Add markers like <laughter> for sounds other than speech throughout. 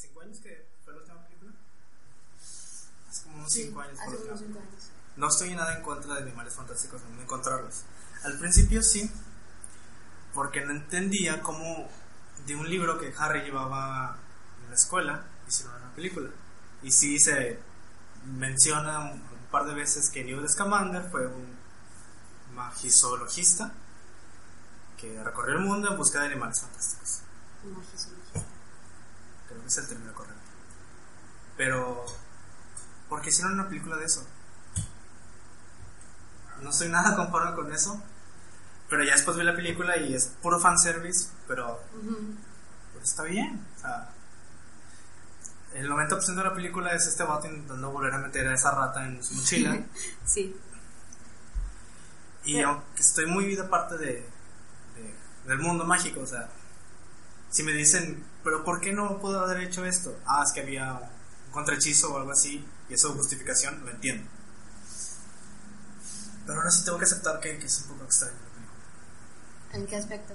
5 años que fue la última película. Hace como unos Sí, 5 años. hace unos menos. cinco años. No estoy nada en contra de animales fantásticos, no encontrarlos. Al principio sí, porque no entendía cómo de un libro que Harry llevaba en la escuela hicieron una película. Y sí se menciona un, un par de veces que Newt Scamander fue un magizoologista que recorrió el mundo en busca de animales fantásticos sí, magia. Creo que es el término correcto. Pero, ¿por qué hicieron una película de eso? No soy nada conforme con eso. Pero ya después vi la película y es puro fanservice, pero pues está bien. O sea, el 90% de la película es este vato intentando volver a meter a esa rata en su mochila. <laughs> Sí. y Pero- aunque estoy muy de parte de, de- del mundo mágico, o sea, si me dicen, pero ¿por qué no pudo haber hecho esto? Ah, es que había un contrahechizo o algo así, y eso es justificación, lo entiendo. Pero ahora sí tengo que aceptar que, que es un poco extraño. la película. ¿En qué aspecto?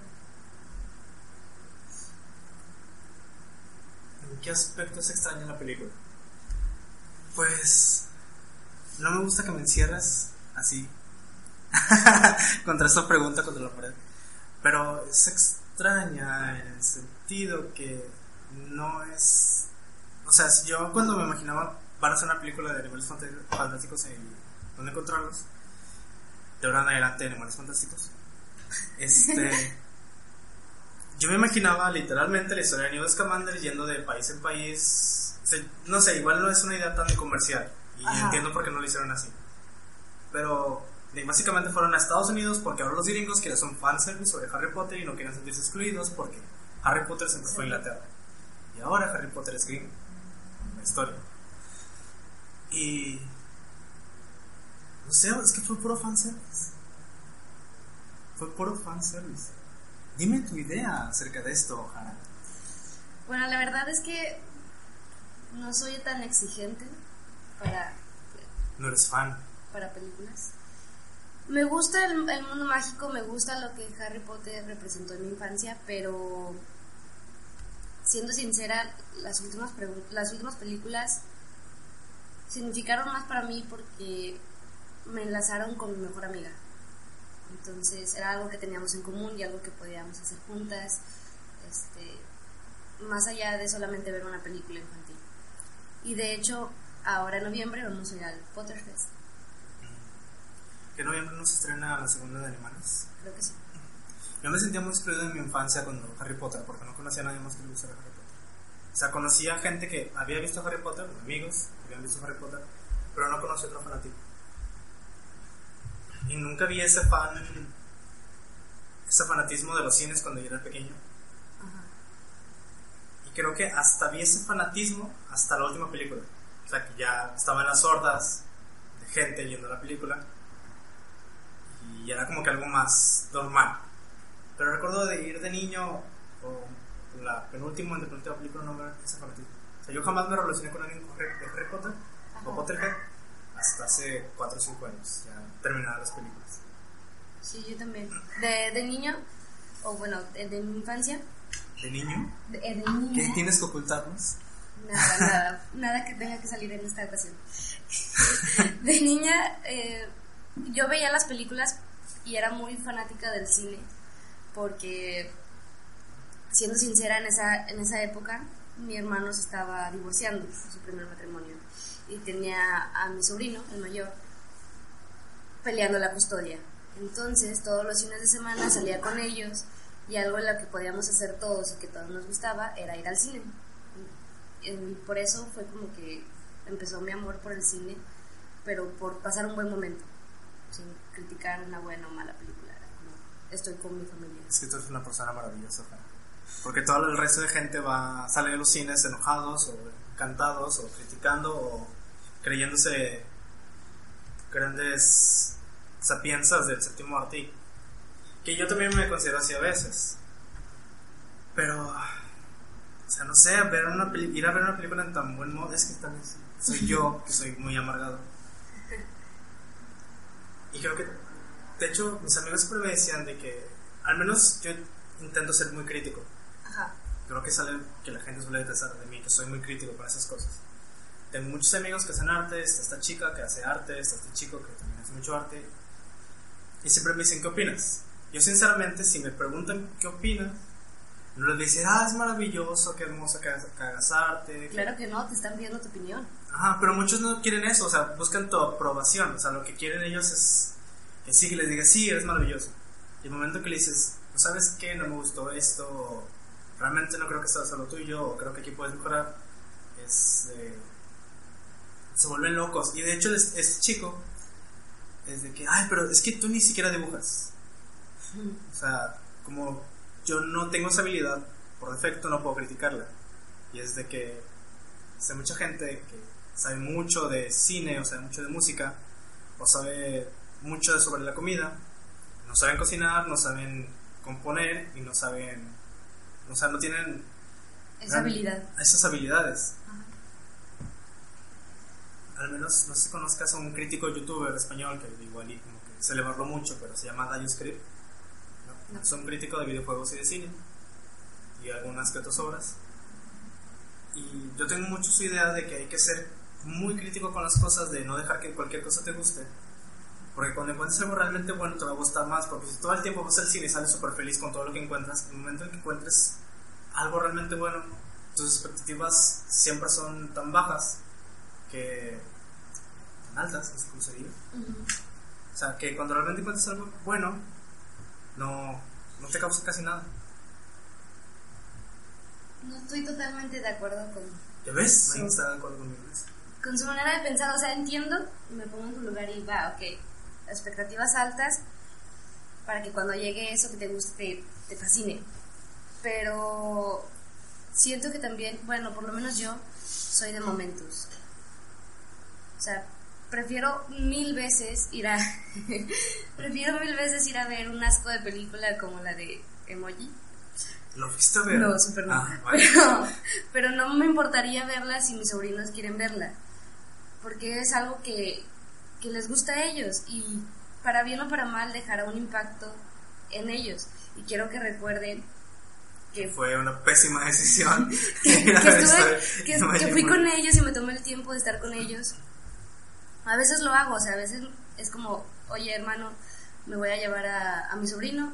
¿En qué aspecto es extraña la película? Pues no me gusta que me encierres así <laughs> contra esta pregunta contra la pared. Pero es extraña en el sentido que no es... O sea, yo cuando me imaginaba van a hacer una película de animales fantásticos y dónde encontrarlos, de ahora en adelante animales fantásticos, <laughs> este... <laughs> Yo me imaginaba literalmente la historia de Newt Scamander yendo de país en país. O sea, no sé, igual no es una idea tan comercial. Y Ajá. entiendo por qué no lo hicieron así. Pero de- básicamente fueron a Estados Unidos porque ahora los gringos quieren son fanservice sobre Harry Potter y no quieren sentirse excluidos porque Harry Potter siempre fue Inglaterra. Y ahora Harry Potter es gringo. En la historia. Y. No sé, es que fue puro fanservice. Fue puro fanservice. Dime tu idea acerca de esto, Hannah. Bueno, la verdad es que no soy tan exigente para, No eres fan. para películas. Me gusta el, el mundo mágico, me gusta lo que Harry Potter representó en mi infancia, pero siendo sincera, las últimas, las últimas películas significaron más para mí porque me enlazaron con mi mejor amiga. Entonces era algo que teníamos en común y algo que podíamos hacer juntas, este, más allá de solamente ver una película infantil. Y de hecho, ahora en noviembre vamos a ir al Potterfest, Que en noviembre no se estrena la segunda de Animales. creo que sí. Yo me sentía muy excluido en mi infancia cuando Harry Potter, porque no conocía a nadie más que le gustara Harry Potter. O sea, conocía gente que había visto Harry Potter, amigos habían visto Harry Potter, pero no conocía otro fanático. Y nunca vi ese fan, ese fanatismo de los cines cuando yo era pequeño. Ajá. Y creo que hasta vi ese fanatismo hasta la última película. O sea, que ya estaban las hordas de gente yendo a la película. Y era como que algo más normal. Pero recuerdo de ir de niño, o la penúltima, penúltima película, no ver ese fanatismo. O sea, yo jamás me relacioné con alguien con Harry- de Harry Potter o Ajá. Potterhead hasta hace 4 o 5 años, ya terminadas las películas. Sí, yo también. De, de niño, o bueno, de, de mi infancia, ¿De niño? de, de ¿Qué niña, tienes que ocultarnos? nada, nada, nada que tenga que salir en esta ocasión. <laughs> De niña, eh, yo veía las películas y era muy fanática del cine, porque, siendo sincera, en esa, en esa época, mi hermano se estaba divorciando su primer matrimonio y tenía a mi sobrino, el mayor, peleando la custodia. Entonces, todos los fines de semana salía con ellos y algo en lo que podíamos hacer todos y que todos nos gustaba era ir al cine. Y por eso fue como que empezó mi amor por el cine, pero por pasar un buen momento, sin criticar una buena o mala película. Estoy con mi familia. Es que tú eres una persona maravillosa, Fran. Porque todo el resto de gente va sale de los cines enojados o encantados o criticando o creyéndose grandes sapiensas del séptimo arte. Que yo también me considero así a veces. Pero, o sea, no sé, ver una peli- ir a ver una película en tan buen modo, es que también soy yo, que soy muy amargado. <laughs> Y creo que, de hecho, mis amigos siempre me decían de que, al menos yo intento ser muy crítico. Ajá. creo que sale que la gente suele detestar de mí, que soy muy crítico con esas cosas. Tengo muchos amigos que hacen arte, está esta chica que hace arte, está este chico que también hace mucho arte, y siempre me dicen, ¿qué opinas? Yo sinceramente, si me preguntan qué opinas, no les dice, ah, es maravilloso, qué hermoso que hagas, arte. Claro que no, te están pidiendo tu opinión. Ajá, pero muchos no quieren eso, o sea, buscan tu aprobación, o sea, lo que quieren ellos es que sí, que les digas, sí, eres maravilloso. Y el momento que le dices, ¿no sabes qué? No me gustó esto, realmente no creo que sea solo tuyo, o creo que aquí puedes mejorar, es, se vuelven locos. Y de hecho, este chico es de que, ay, pero es que tú ni siquiera dibujas. O sea, como yo no tengo esa habilidad, por defecto no puedo criticarla. Y es de que sé mucha gente que sabe mucho de cine, o sabe mucho de música, o sabe mucho sobre la comida, no saben cocinar, no saben componer y no saben, o sea, no tienen esa habilidad. Esas habilidades. Al menos, no sé si conozcas a un crítico youtuber español que igual y como que se le barró mucho, pero se llama Darius Script. ¿no? Es un crítico de videojuegos y de cine y algunas que otras obras. Y yo tengo mucho su idea de que hay que ser muy crítico con las cosas, de no dejar que cualquier cosa te guste. Porque cuando encuentres algo realmente bueno te va a gustar más, porque si todo el tiempo vas al cine y sales súper feliz con todo lo que encuentras, en el momento en que encuentres algo realmente bueno, tus expectativas siempre son tan bajas que... tan altas, no sé cómo se diga. O sea, que cuando realmente encuentres algo bueno, no, no te causa casi nada. No estoy totalmente de acuerdo con... ¿Ya ves? No está de acuerdo conmigo con su manera de pensar, o sea, entiendo, me pongo en tu lugar y va, ok, expectativas altas para que cuando llegue eso que te guste te, fascine. Pero siento que también, bueno, por lo menos yo soy de momentos. O sea, prefiero mil veces ir a <laughs> prefiero mil veces ir a ver un asco de película como la de Emoji. ¿Lo viste a ver? No, super no. Ah, <laughs> pero, pero no me importaría verla si mis sobrinos quieren verla porque es algo que, les gusta a ellos y para bien o para mal dejará un impacto en ellos. Y quiero que recuerden que fue una pésima decisión. <laughs> que, <laughs> fui con ellos y me tomé el tiempo de estar con ellos. A veces lo hago, o sea, a veces es como, oye hermano, me voy a llevar a, a mi sobrino,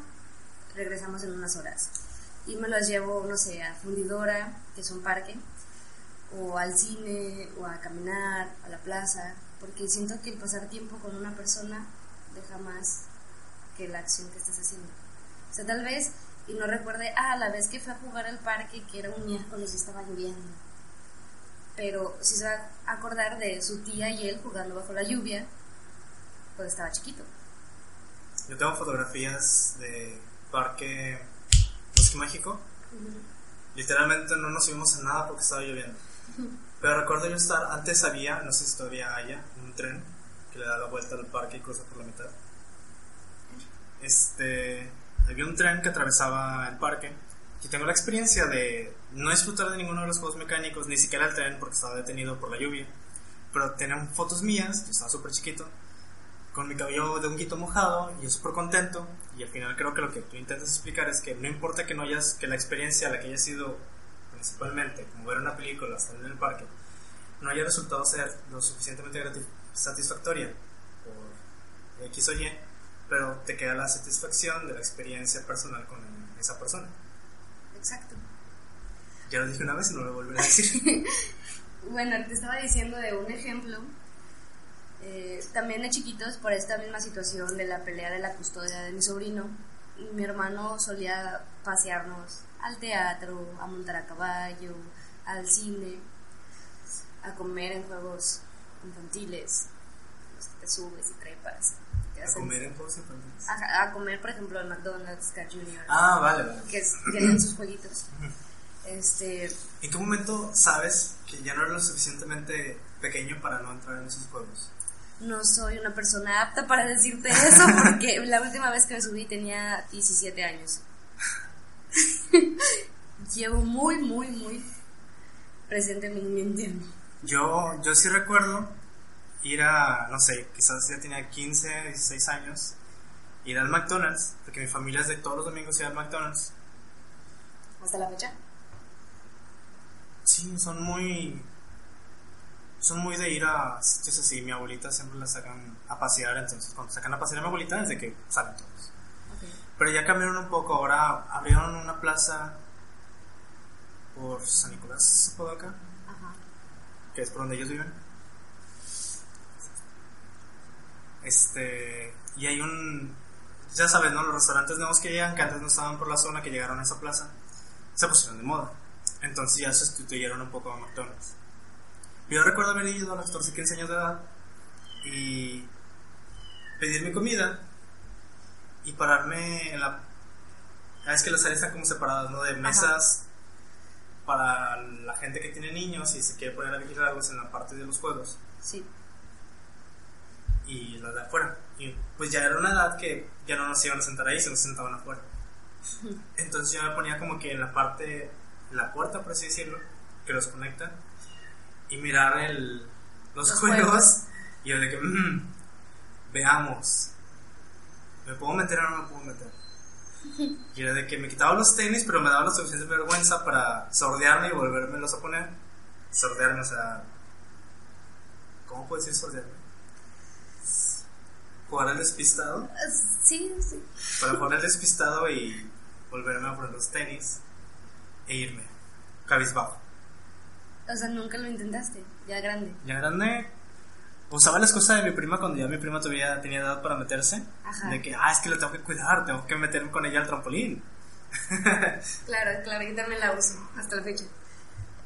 regresamos en unas horas. Y me los llevo, no sé, a Fundidora, que es un parque, o al cine, o a caminar, a la plaza, porque siento que el pasar tiempo con una persona deja más que la acción que estás haciendo. O sea, tal vez, y no recuerde, ah, la vez que fue a jugar al parque, que era un miércoles y estaba lloviendo. Pero sí se va a acordar de su tía y él jugando bajo la lluvia cuando estaba chiquito. Yo tengo fotografías de parque Bosque Mágico. Literalmente no nos subimos a nada porque estaba lloviendo. <laughs> Pero recuerdo yo estar, antes había, no sé si todavía haya, un tren que le da la vuelta al parque y cruza por la mitad. Este, había un tren que atravesaba el parque y tengo la experiencia de no disfrutar de ninguno de los juegos mecánicos, ni siquiera el tren porque estaba detenido por la lluvia. Pero tenían fotos mías, yo estaba súper chiquito, con mi cabello de un guito mojado y yo súper contento. Y al final creo que lo que tú intentas explicar es que no importa que no hayas, que la experiencia a la que hayas sido principalmente, como ver una película, estar en el parque, no haya resultado ser lo suficientemente satisfactoria por X o Y, pero te queda la satisfacción de la experiencia personal con esa persona. Exacto. Ya lo dije una vez y no lo volveré a decir. <laughs> bueno, te estaba diciendo de un ejemplo, eh, también de chiquitos, por esta misma situación de la pelea de la custodia de mi sobrino, mi hermano solía pasearnos al teatro, a montar a caballo, al cine, a comer en juegos infantiles, los que te subes y trepas. ¿A comer en juegos infantiles? A, comer, por ejemplo, en McDonald's, Car Junior. Ah, vale, vale. Que tienen sus jueguitos. Este... ¿En qué momento sabes que ya no eres lo suficientemente pequeño para no entrar en esos juegos? No soy una persona apta para decirte eso <laughs> porque la última vez que me subí tenía 17 años. <laughs> Llevo muy, muy, muy presente mi. Yo, yo sí recuerdo ir a, no sé, quizás ya tenía 15, 16 años, ir al McDonald's, porque mi familia es de todos los domingos ir al McDonald's. ¿Hasta la fecha? Sí, son muy. Son muy de ir a sitios así. Mi abuelita siempre la sacan a pasear. Entonces, cuando sacan a pasear a mi abuelita, desde que salen todos. Pero ya cambiaron un poco. Ahora abrieron una plaza por San Nicolás, acá Ajá. que es por donde ellos viven. Este. Y hay un. Ya sabes, ¿no? Los restaurantes nuevos que llegan, que antes no estaban por la zona, que llegaron a esa plaza, se pusieron de moda. Entonces ya sustituyeron un poco a McDonald's. Yo recuerdo haber ido a los 14, 15 años de edad y pedir mi comida y pararme en la. Ah, Es que las áreas están como separadas, ¿no? De mesas para la gente que tiene niños y se quiere poner a vigilarlos en la parte de los juegos Sí. y las de afuera. Y pues ya era una edad que ya no nos iban a sentar ahí, se nos sentaban afuera. <laughs> Entonces yo me ponía como que en la parte, en la puerta, por así decirlo, que los conecta, y mirar el, los, Los juegos, juegos. y yo de que, "Mm, veamos, ¿me puedo meter o no me puedo meter? Y era de que me quitaba los tenis, pero me daba la suficiente vergüenza para sordearme y volvérmelos a poner. Sordearme, o sea, ¿cómo puedo decir sordearme? Jugar al despistado Sí, sí. para jugar al despistado y volverme a poner los tenis e irme. Cabizbajo. O sea, nunca lo intentaste, ya grande. Ya grande, usaba la excusa de mi prima cuando ya mi prima todavía tenía edad para meterse. Ajá. De que, ah, es que lo tengo que cuidar, tengo que meterme con ella al trampolín. <laughs> Claro, claro, yo también la uso hasta la fecha.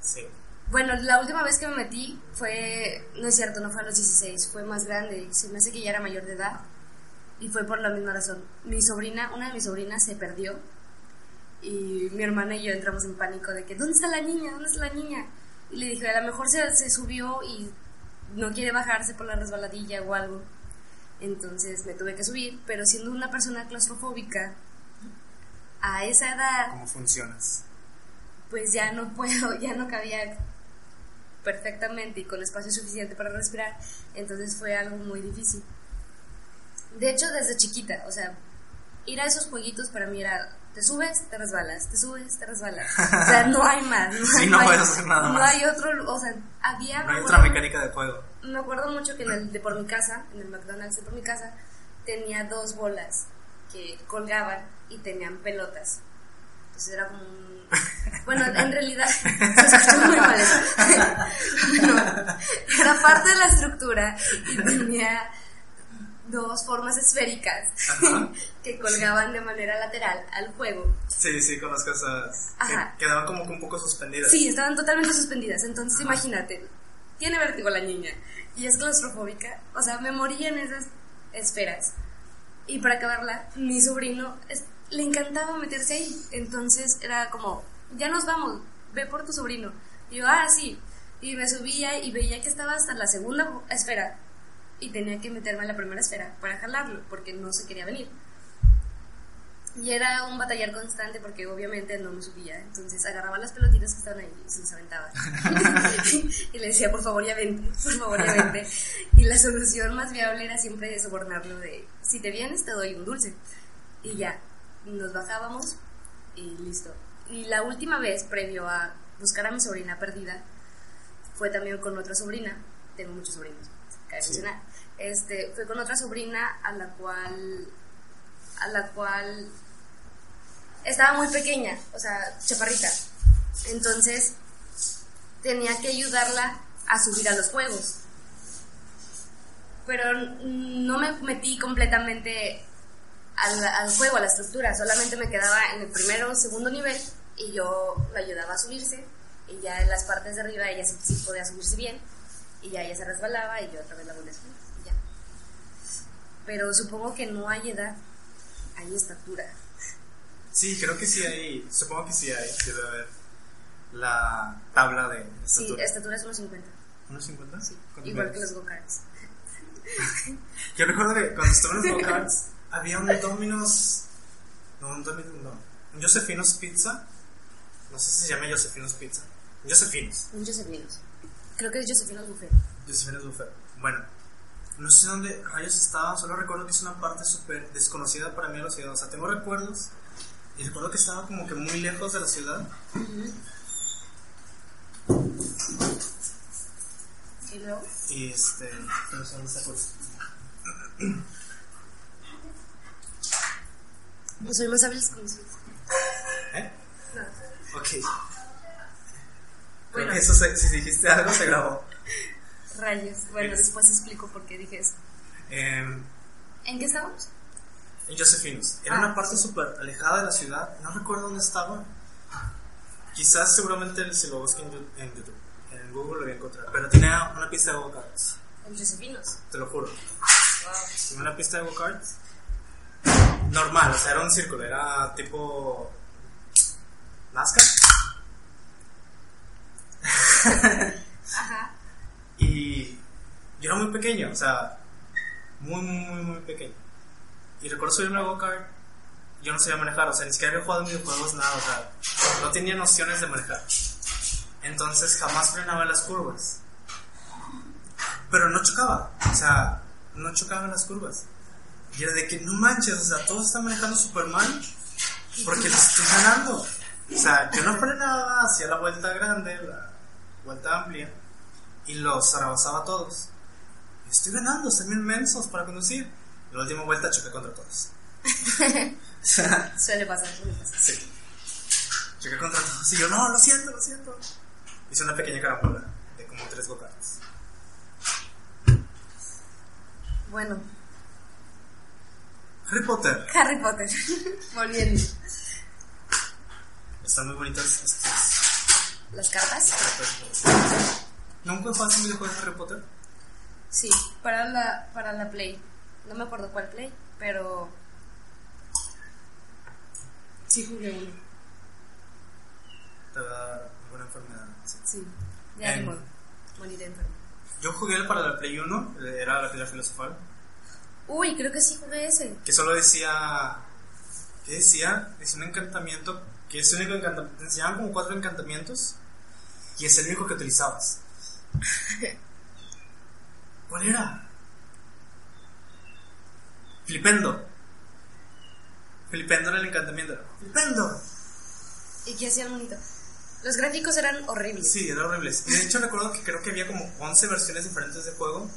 Sí. Bueno, la última vez que me metí fue, no es cierto, no fue a los 16, fue más grande, se me hace que ya era mayor de edad y fue por la misma razón. Mi sobrina, una de mis sobrinas se perdió y mi hermana y yo entramos en pánico de que, ¿dónde está la niña? ¿Dónde está la niña? Y le dije, a lo mejor se, se subió y no quiere bajarse por la resbaladilla o algo. Entonces me tuve que subir, pero siendo una persona claustrofóbica, a esa edad ¿Cómo funcionas? pues ya no puedo, <laughs> ya no cabía perfectamente y con espacio suficiente para respirar, entonces fue algo muy difícil. De hecho, desde chiquita, o sea, ir a esos jueguitos para mí era, te subes, te resbalas, te subes, te resbalas. <laughs> O sea, no hay más. No Sí, hay, no hay- puedes hacer nada no más. hay otro, o sea, había... No hay otra mecánica de juego. me acuerdo mucho que en el de por mi casa, en el McDonald's de por mi casa, tenía dos bolas que colgaban y tenían pelotas. Entonces era como un... <laughs> Bueno, en realidad <laughs> se escuchó muy mal. No, era parte de la estructura y tenía dos formas esféricas Ajá. <laughs> que colgaban de manera lateral al juego. Sí, sí, con las cosas Ajá. que quedaban como que un poco suspendidas. Sí, estaban totalmente suspendidas. Entonces, imagínate, tiene vértigo la niña y es claustrofóbica. O sea, me moría en esas esferas. Y para acabarla, mi sobrino es- le encantaba meterse ahí. Entonces era como, ya nos vamos, ve por tu sobrino. Y yo, ah, sí. Y me subía y veía que estaba hasta la segunda esfera. Y tenía que meterme en la primera esfera para jalarlo, porque no se quería venir. Y era un batallar constante porque obviamente no me subía. Entonces agarraba las pelotitas que estaban ahí y se las aventaba. <laughs> y le decía, por favor, ya vente, por favor, ya vente. Y la solución más viable era siempre sobornarlo de, si te vienes, te doy un dulce. Y ya, nos bajábamos y listo. Y la última vez, previo a buscar a mi sobrina perdida, fue también con otra sobrina. Tengo muchos sobrinos, cabe Sí. mencionar. Este, fue con otra sobrina a la cual a la cual estaba muy pequeña, o sea, chaparrita. Entonces tenía que ayudarla a subir a los juegos. Pero no me metí completamente al, juego, a la estructura, solamente me quedaba en el primero o segundo nivel y yo la ayudaba a subirse y ya en las partes de arriba ella sí, podía subirse bien y ya ella se resbalaba y yo otra vez la volví a subir. Pero supongo que no hay edad, hay estatura. Sí, creo que sí hay, supongo que sí hay, debe haber la tabla de Sí, estatura. estatura es 1.50. ¿Unos 50? Sí. Igual que los go-karts. <laughs> Yo recuerdo que cuando estuve en los go-karts había un Domino's. No, un Domino's no. Un Josefino's Pizza. No sé si se llama Josefino's Pizza. Un Josefino's. Un Josefinos. Creo que es Josefinos Buffet. Josefino's Buffet. Bueno, no sé dónde rayos estaba, solo recuerdo que es una parte súper desconocida para mí de la ciudad. O sea, tengo recuerdos y recuerdo que estaba como que muy lejos de la ciudad. luego? Y este. Pero esta cosa. No soy más con ¿Eh? No. Ok. Bueno. eso se- si dijiste algo se grabó. Rayos. Bueno, Es- después explico por qué dije eso. Em, ¿En qué estábamos? en Josefinos. Era Ah, una parte súper alejada de la ciudad. No recuerdo dónde estaba. Quizás seguramente si lo busqué en, YouTube. En Google lo voy a encontrar. Pero tenía una pista de go-karts. En Josefinos. Te lo juro. Wow. Una pista de go-karts. Normal, o sea, era un círculo. Era tipo. NASCAR. Ajá. Y yo era muy pequeño, o sea, muy, muy, muy, muy pequeño. Y recuerdo subirme a go-kart, yo no sabía manejar, o sea, ni siquiera había jugado videojuegos, nada, o sea, no tenía nociones de manejar. Entonces jamás frenaba en las curvas. Pero no chocaba, o sea, no chocaba las curvas. Y era de que no manches, o sea, todos están manejando súper mal porque les estoy ganando. O sea, yo no frenaba, hacía la vuelta grande, la vuelta amplia y los rebasaba a todos. Estoy ganando, están bien mensos para conducir. La última vuelta choqué contra todos. <laughs> Suele pasar, suele pasar. sí. Choqué contra todos. Y yo, no, lo siento, lo siento. Hice una pequeña carambola de como tres go-karts. Bueno, Harry Potter. Harry Potter. <laughs> Volviendo. Están muy bonitas estas ¿Las cartas? cartas. ¿Nunca jugaste un videojuego de Harry Potter? Sí, para la, para la Play. No me acuerdo cuál Play, pero. Sí, jugué uno. Te da alguna enfermedad. sí. Sí, ya En- ni modo. Moriré enfermo. Yo jugué para la Play 1, era la piedra filosofal. Uy, creo que sí jugué ese. que solo decía ¿qué decía? es un encantamiento que es el único encantamiento te enseñaban como cuatro encantamientos y es el único que utilizabas <laughs> ¿cuál era? Flipendo Flipendo era el encantamiento Flipendo ¿Y qué hacía el monito? Los gráficos eran horribles. sí, era horrible y de hecho recuerdo que creo que había como 11 versiones diferentes de juego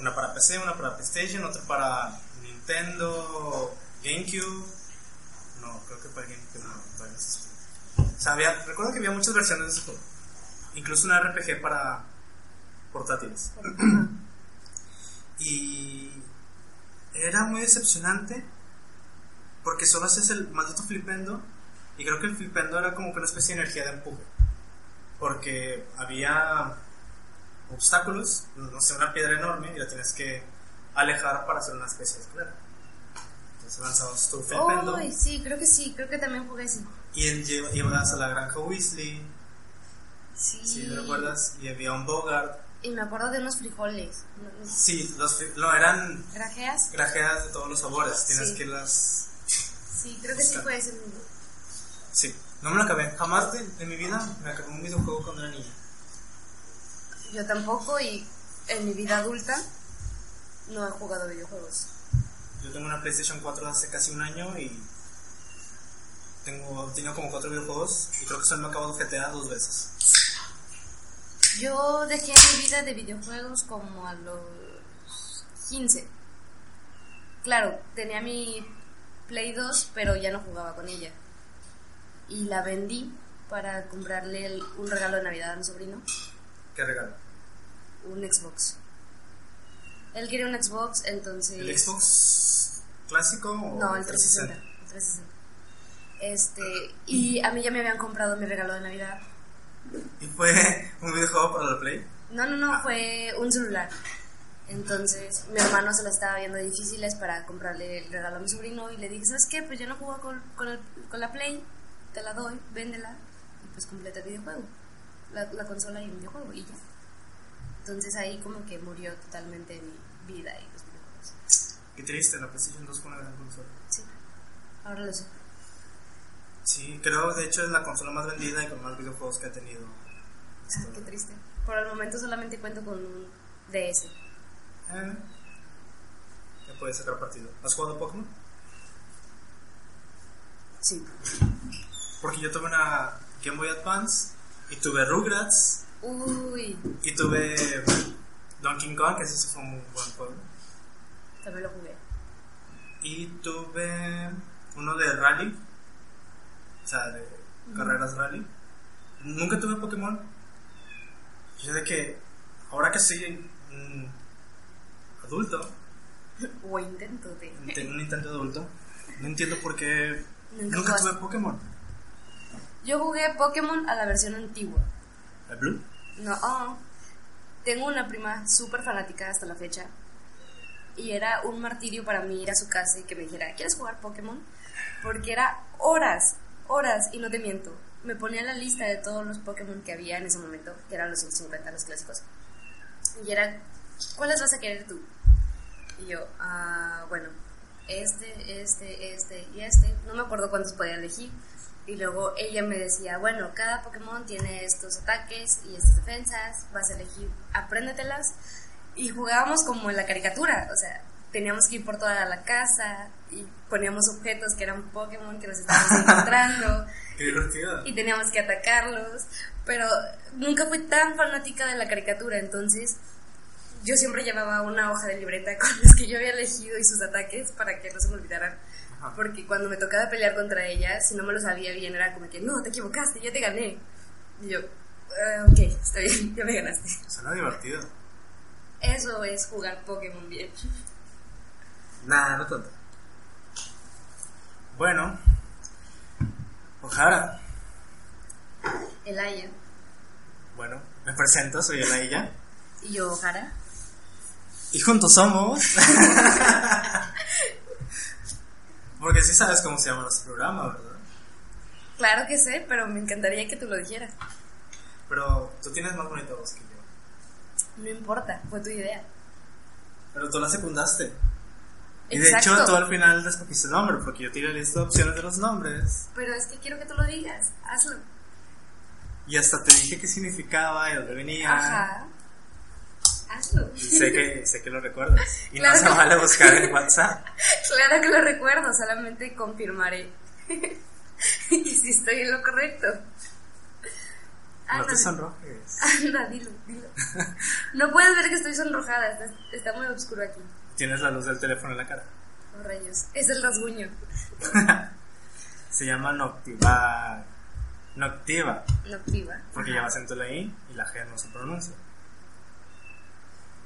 una para PC, una para PlayStation, otra para Nintendo, GameCube. No, creo que para GameCube no, todavía no existe. O sea, había, recuerdo que había muchas versiones de ese juego. Incluso una RPG para portátiles. <clears throat> Y era muy decepcionante porque solo haces el maldito flipendo y creo que el flipendo era como que una especie de energía de empuje. Porque había obstáculos, no sé, una piedra enorme y la tienes que alejar para hacer una especie de escalera. Entonces lanzabas tu flipendo Uy, sí, creo que sí, creo que también jugué ese. y ibas a la granja Weasley, Sí. si te recuerdas, y había un Bogart. Y me acuerdo de unos frijoles. Sí, los, no, eran ¿Grajeas? grajeas de todos los sabores, tienes Sí. que las... Sí, creo que sí fue ese mismo. Sí, no me lo acabé, jamás de, de mi vida me acabé un videojuego cuando era niña. Yo tampoco y en mi vida adulta no he jugado videojuegos. Yo tengo una PlayStation 4 hace casi un año y tengo, he tenido como cuatro videojuegos y creo que solo me he acabado GTA dos veces. Yo dejé mi vida de videojuegos como a los 15. Claro, tenía mi Play 2, pero ya no jugaba con ella. Y la vendí para comprarle el- un regalo de Navidad a mi sobrino, ¿Qué regalo? un Xbox. Él quería un Xbox, entonces... ¿El Xbox clásico o No, el 360. el 360. Este, y a mí ya me habían comprado mi regalo de Navidad. ¿Y fue un videojuego para la Play? No, no, no, fue un celular. Entonces, mi hermano se la estaba viendo difíciles para comprarle el regalo a mi sobrino y le dije, ¿sabes qué? Pues yo no juego con, con, el- con la Play, te la doy, véndela y pues completa el videojuego. La, la consola y el videojuego y ya. Entonces ahí como que murió totalmente mi vida y los videojuegos. Qué triste, la PlayStation 2 fue una gran consola. Sí, ahora lo sé. Sí, creo de hecho es la consola más vendida y con más videojuegos que ha tenido. Ah, qué triste. Por el momento solamente cuento con un DS. Eh, ya puedes sacar partido. ¿Has jugado Pokémon? Sí. Porque yo tuve una Game Boy Advance y tuve Rugrats Uy, y tuve Donkey Kong, que ese fue un muy buen juego. También lo jugué. Y tuve uno de rally, sea, de carreras rally. Nunca tuve Pokémon. Yo de que ahora que soy un adulto, O intento de. tengo un intento adulto, no entiendo por qué Nunca nunca tuve Pokémon. Yo jugué Pokémon a la versión antigua. ¿El Blue? No, oh. tengo una prima súper fanática hasta la fecha. Y era un martirio para mí ir a su casa y que me dijera, ¿quieres jugar Pokémon? Porque era horas, horas, y no te miento. Me ponía la lista de todos los Pokémon que había en ese momento, que eran los 150, los clásicos. Y era, ¿cuáles vas a querer tú? Y yo, ah, bueno, este, este, este y este. No me acuerdo cuántos podía elegir. Y luego ella me decía, bueno, cada Pokémon tiene estos ataques y estas defensas, vas a elegir, apréndetelas. Y jugábamos como en la caricatura, o sea, teníamos que ir por toda la casa y poníamos objetos que eran Pokémon que nos estábamos <laughs> encontrando Qué divertido. y teníamos que atacarlos, pero nunca fui tan fanática de la caricatura, entonces yo siempre llevaba una hoja de libreta <laughs> con los que yo había elegido y sus ataques para que no se me olvidaran. Ajá. Porque cuando me tocaba pelear contra ella, si no me lo sabía bien, era como que, no, te equivocaste, yo te gané. Y yo, "Ah, ok, está bien, <laughs> ya me ganaste. Suena divertido. Eso es jugar Pokémon bien. Nada, no tanto. Bueno, Ojara. Elaya Bueno, me presento, soy Elaya. y yo, Jara. Y juntos somos. <laughs> Porque sí sabes cómo se llama nuestro programa, ¿verdad? Claro que sé, pero me encantaría que tú lo dijeras. Pero tú tienes más bonita voz que yo. No importa, fue tu idea. Pero tú la secundaste. Y de Exacto. hecho tú al final escogiste el nombre, porque yo tiré la lista de opciones de los nombres. Pero es que quiero que tú lo digas, hazlo. Y hasta te dije qué significaba y dónde venía. Ajá. Hazlo. Y sé que, sé que lo recuerdas. Y Claro no se que- vale buscar en <laughs> WhatsApp. Claro que lo recuerdo, solamente confirmaré. <laughs> y si estoy en lo correcto. No te Anda, sonrojes. anda, dilo, dilo. No puedes ver que estoy sonrojada, está, está muy oscuro aquí. Tienes la luz del teléfono en la cara. Oh, rayos. Es el rasguño. <laughs> Se llama Noctiva. Noctiva. Noctiva. Porque lleva acento la I y la G no se pronuncia.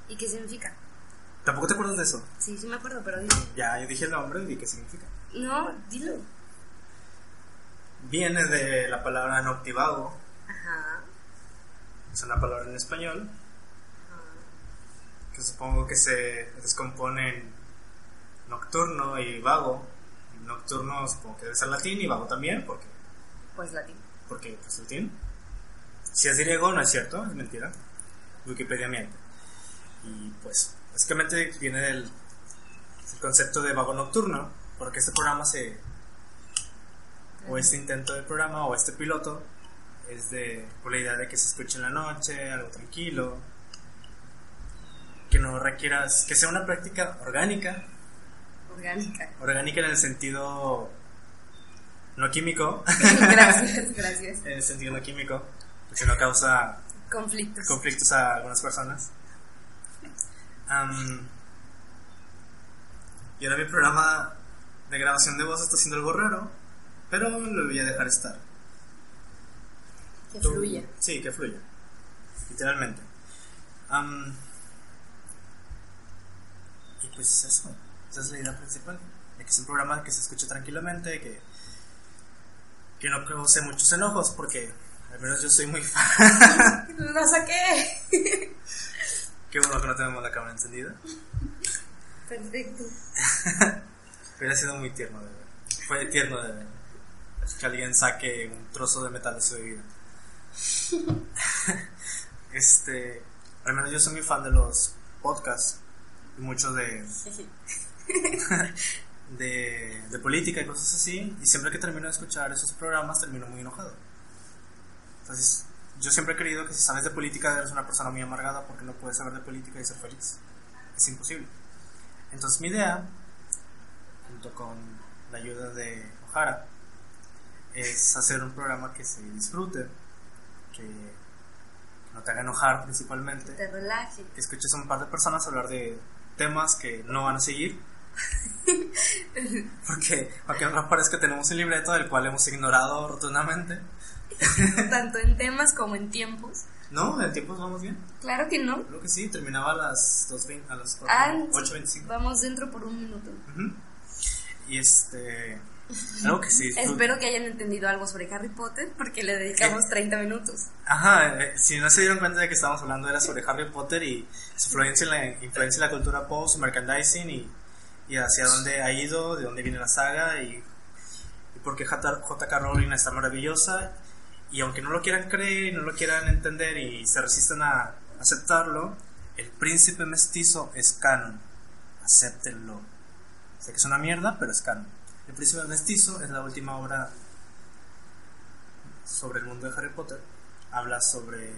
¿Y qué significa? ¿Tampoco te acuerdas de eso? Sí, sí me acuerdo, pero dilo. Ya, yo dije el nombre y qué significa. No, dilo. Viene de la palabra noctivago. Ajá. Es una palabra en español que supongo que se descompone en nocturno y vago. Nocturno supongo que debe ser latín y vago también, porque, Pues latín. porque es latín. Si es griego, no es cierto, es mentira. Wikipedia miente. Y pues, básicamente viene del el concepto de vago nocturno, porque este programa se. o este intento de programa, o este piloto, es de. por la idea de que se escuche en la noche, algo tranquilo, que no requieras. que sea una práctica orgánica, Orgánica. orgánica en el sentido. no químico, <laughs> gracias, gracias. en el sentido no químico, porque no causa Conflictos. conflictos a algunas personas. Y ahora mi programa de grabación de voz está haciendo algo raro, pero lo voy a dejar estar. que Tú- fluya. Sí, que fluya. Literalmente. Y pues eso. Esa es la idea principal. De que es un programa que se escuche tranquilamente, que, que no cause muchos enojos, porque al menos yo soy muy <laughs> fan. ¡Lo saqué! Qué bueno que no tenemos la cámara encendida. Perfecto. Hubiera sido muy tierno de ver. Fue tierno de ver. Que alguien saque un trozo de metal de su vida. <laughs> este. Al menos yo soy muy fan de los podcasts. Mucho de. <laughs> De, de política y cosas así. Y siempre que termino de escuchar esos programas, termino muy enojado. Entonces, yo siempre he creído que si sabes de política, eres una persona muy amargada porque no puedes saber de política y ser feliz. Es imposible. Entonces, mi idea junto con la ayuda de Ojara, es hacer un programa que se disfrute, que, que no te haga enojar principalmente, Te relaje. que escuches a un par de personas hablar de temas que no van a seguir. <laughs> Porque, para que no parezca, tenemos un libreto del cual hemos ignorado rotundamente. <laughs> Tanto en temas como en tiempos. No, el tiempo vamos bien. Claro que no. Creo que sí, terminaba a las 2.20, a las Ah, 8.25. Vamos dentro por un minuto. Y este. <laughs> Algo que sí. Espero que hayan entendido algo sobre Harry Potter porque le dedicamos 30 minutos. Ajá, eh, si no se dieron cuenta de que estábamos hablando era sobre Harry Potter y su influencia en la, influencia en la cultura pop, su merchandising y, y hacia dónde ha ido, de dónde viene la saga y, y por qué J.K. Rowling está maravillosa. Y aunque no lo quieran creer no lo quieran entender y se resisten a aceptarlo, el príncipe mestizo es canon. Acéptenlo. Sé que es una mierda, pero es canon. El príncipe mestizo es la última obra sobre el mundo de Harry Potter. Habla sobre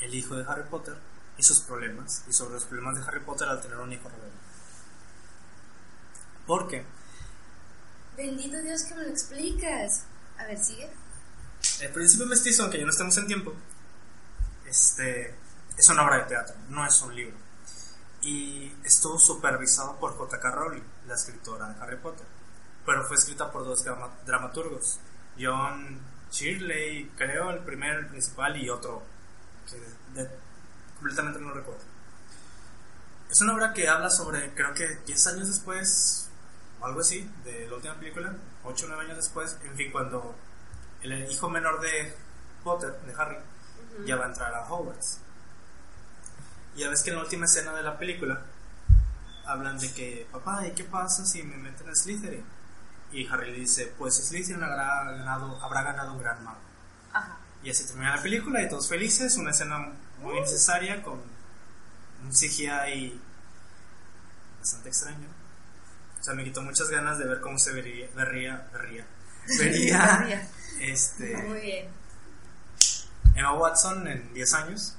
el hijo de Harry Potter y sus problemas, y sobre los problemas de Harry Potter al tener un hijo rebelde. Porque Bendito Dios que me lo explicas. A ver, sigue. el príncipe mestizo, aunque ya no estemos en tiempo, este, es una obra de teatro, no es un libro. Y estuvo supervisado por J.K. Rowling, la escritora de Harry Potter. Pero fue escrita por dos drama- dramaturgos. John Shirley, creo, el primero, el principal, y otro que de- completamente no recuerdo. Es una obra que habla sobre, creo que 10 años después, o algo así, de la última película, 8 o 9 años después, en fin, cuando el hijo menor de Potter, de Harry, ya va a entrar a Hogwarts. Y ya ves que en la última escena de la película hablan de que, papá, ¿y qué pasa si me meten a Slytherin? Y Harry le dice, pues Slytherin habrá ganado, habrá ganado un gran mago. Ajá. Y así termina la película y todos felices, una escena muy necesaria con un CGI bastante extraño. O sea, me quitó muchas ganas de ver cómo se vería, vería, vería, <laughs> vería este, Muy bien. Emma Watson en 10 años.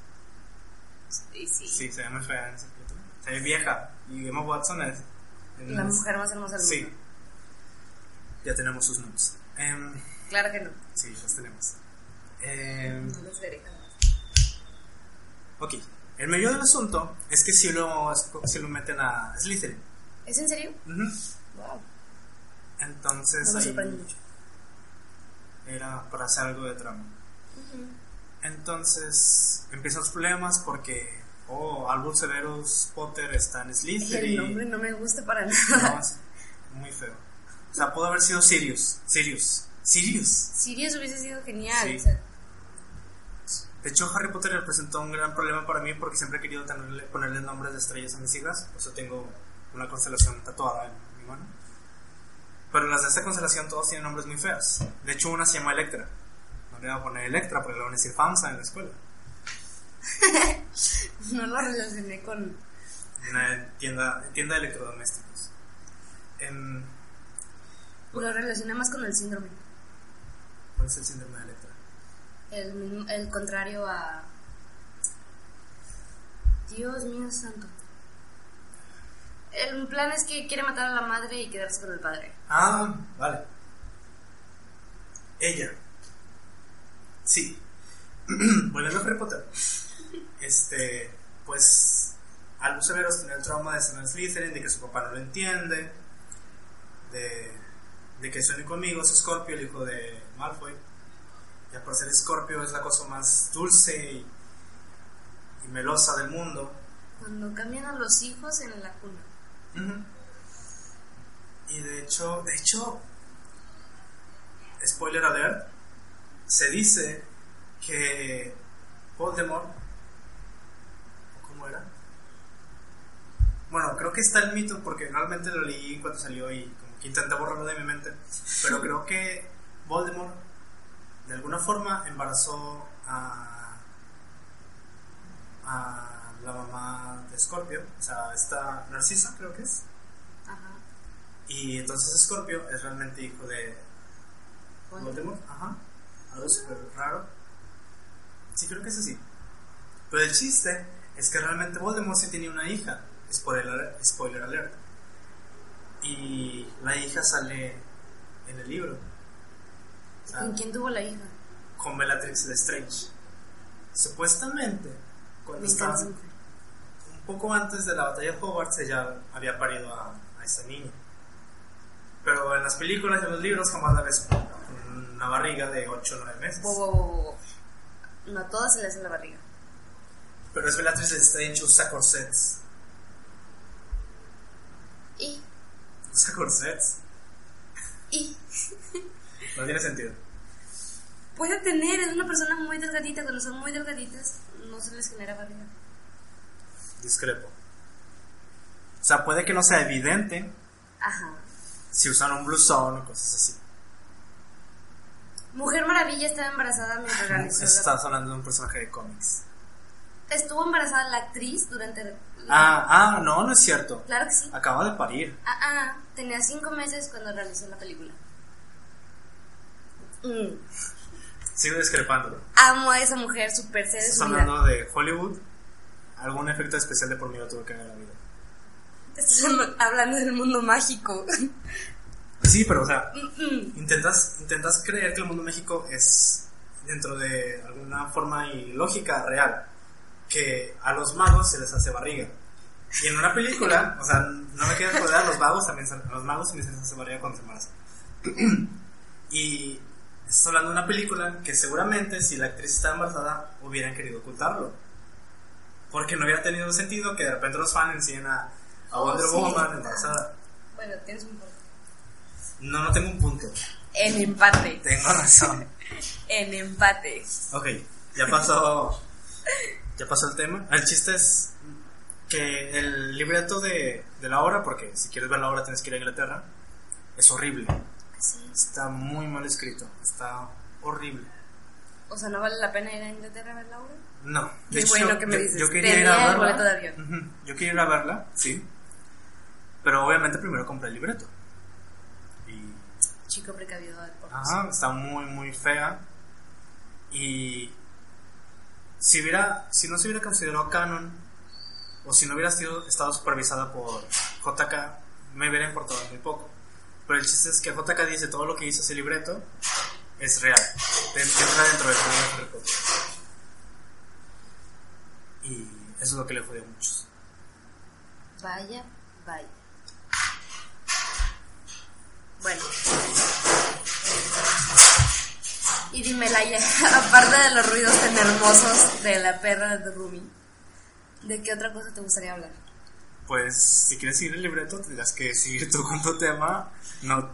Sí, sí. Sí, se ve muy fea en esa película. Se ve vieja. Y Emma Watson es. La mujer más hermosa del mundo. Sí. Ya tenemos sus notes. Em, Claro que no. sí, las tenemos. Em, No los veré ok. El medio del asunto es que si lo, si lo meten a Slytherin. ¿Es en serio? Wow. Entonces No me ahí mucho. era para hacer algo de trama. Entonces empiezan los problemas porque, oh, Albus Severus Potter está en El Slytherin. nombre no me gusta para No, nada. es muy feo. O sea, pudo haber sido Sirius. Sirius. Sirius. Sirius hubiese sido genial. Sí. o sea, De hecho, Harry Potter representó un gran problema para mí porque siempre he querido tenerle, ponerle nombres de estrellas a mis hijas. Por eso tengo una constelación tatuada en mi mano. Pero las de esta constelación todos tienen nombres muy feos. De hecho, una se llama Electra. No le voy a poner Electra porque le van a decir FAMSA en la escuela. <laughs> no lo relacioné con. Una tienda, tienda de electrodomésticos. Em, Lo relacioné más con el síndrome. ¿Cuál es el síndrome de Electra? El, el contrario a. Dios mío santo. El plan es que quiere matar a la madre y quedarse con el padre. Ah, vale. Ella. Sí. <clears throat> Volviendo a Harry Potter. Este, pues, Albus Severus tiene el trauma de ser Slytherin, de que su papá no lo entiende, de, de que su único amigo es Scorpio, el hijo de Malfoy. Y por ser Scorpio es la cosa más dulce y, y melosa del mundo. Cuando cambian a los hijos en la cuna. Y de hecho, de hecho, spoiler alert, se dice que Voldemort, ¿o ¿cómo era? Bueno, creo que está el mito porque realmente lo leí cuando salió y intenté borrarlo de mi mente, pero creo que Voldemort de alguna forma embarazó a, a la mamá de Scorpio, o sea, esta Narcisa creo que es. Ajá. Y entonces Scorpio es realmente hijo de Voldemort, ajá, algo súper raro. Sí, creo que es así. Pero el chiste es que realmente Voldemort sí tenía una hija, spoiler, spoiler alert. Y la hija sale en el libro. O sea, ¿Con quién tuvo la hija? con Bellatrix Lestrange. Supuestamente cuando estaba esa un poco antes de la batalla de Hogwarts ella había parido a, a esta niña. Pero en las películas y en los libros jamás la ves con una barriga de 8 o 9 meses. No a todas se le hace la barriga. Pero es Bellatrix Strange, usa corsets. Y, Usa corsets. y. <laughs> No tiene sentido. Puede tener, es una persona muy delgadita. Cuando son muy delgaditas, no se les genera barriga. Discrepo. O sea, puede que no sea evidente Ajá. si usan un blusón o cosas así. Mujer Maravilla estaba embarazada mientras <laughs> realizó Estás hablando de un personaje de cómics. Estuvo embarazada la actriz durante. la- Ah, ah, no, no es cierto. Claro que sí. Acaba de parir. Ah, ah, tenía cinco meses cuando realizó la película. Mm. Sigo discrepándolo. Amo a esa mujer, super de Estás vida. hablando de Hollywood. Algún efecto especial de por medio tuvo que haber habido. Estás hablando del mundo mágico. Sí, pero o sea, Mm, mm. intentas, intentas creer que el mundo México es dentro de alguna forma y lógica real. Que a los magos se les hace barriga. Y en una película, o sea, no me quiero joder, a los magos también a los magos también se les hace barriga cuando se embarazan. <clears throat> y estás hablando de una película que seguramente si la actriz está embarazada hubieran querido ocultarlo. Porque no hubiera tenido sentido que de repente los fans enseñen a, a Oh, Wonder sí. Woman embarazada. Bueno, tienes un punto. No, no tengo un punto. En empate. Tengo razón. <laughs> En empate. Ok, ya pasó. <laughs> Ya pasó el tema. El chiste es que el libreto de, de la obra, porque si quieres ver la obra tienes que ir a Inglaterra, es horrible. Sí. Está muy mal escrito. Está horrible. O sea, ¿no vale la pena ir a Inglaterra a ver la obra? No. Qué hecho, bueno que me yo- dices. Yo quería ir a verla. de avión. Ujú, Yo quería ir a verla, sí. Pero obviamente primero compré el libreto. Y Chico precavido del Ajá, está muy, muy fea. Y si hubiera, si no se hubiera considerado canon, o si no hubiera estado supervisada por JK, me hubiera importado muy poco. Pero el chiste es que JK dice todo lo que hizo ese libreto es real. Entra dentro del mundo de Harry Potter. Y eso es lo que le jodió a muchos. Vaya, vaya. Bueno. Y dime, Laia, <laughs> aparte de los ruidos tan hermosos de la perra de Rumi, ¿de qué otra cosa te gustaría hablar? Pues si quieres seguir el libreto, tendrás que seguir tú con tu tema. No,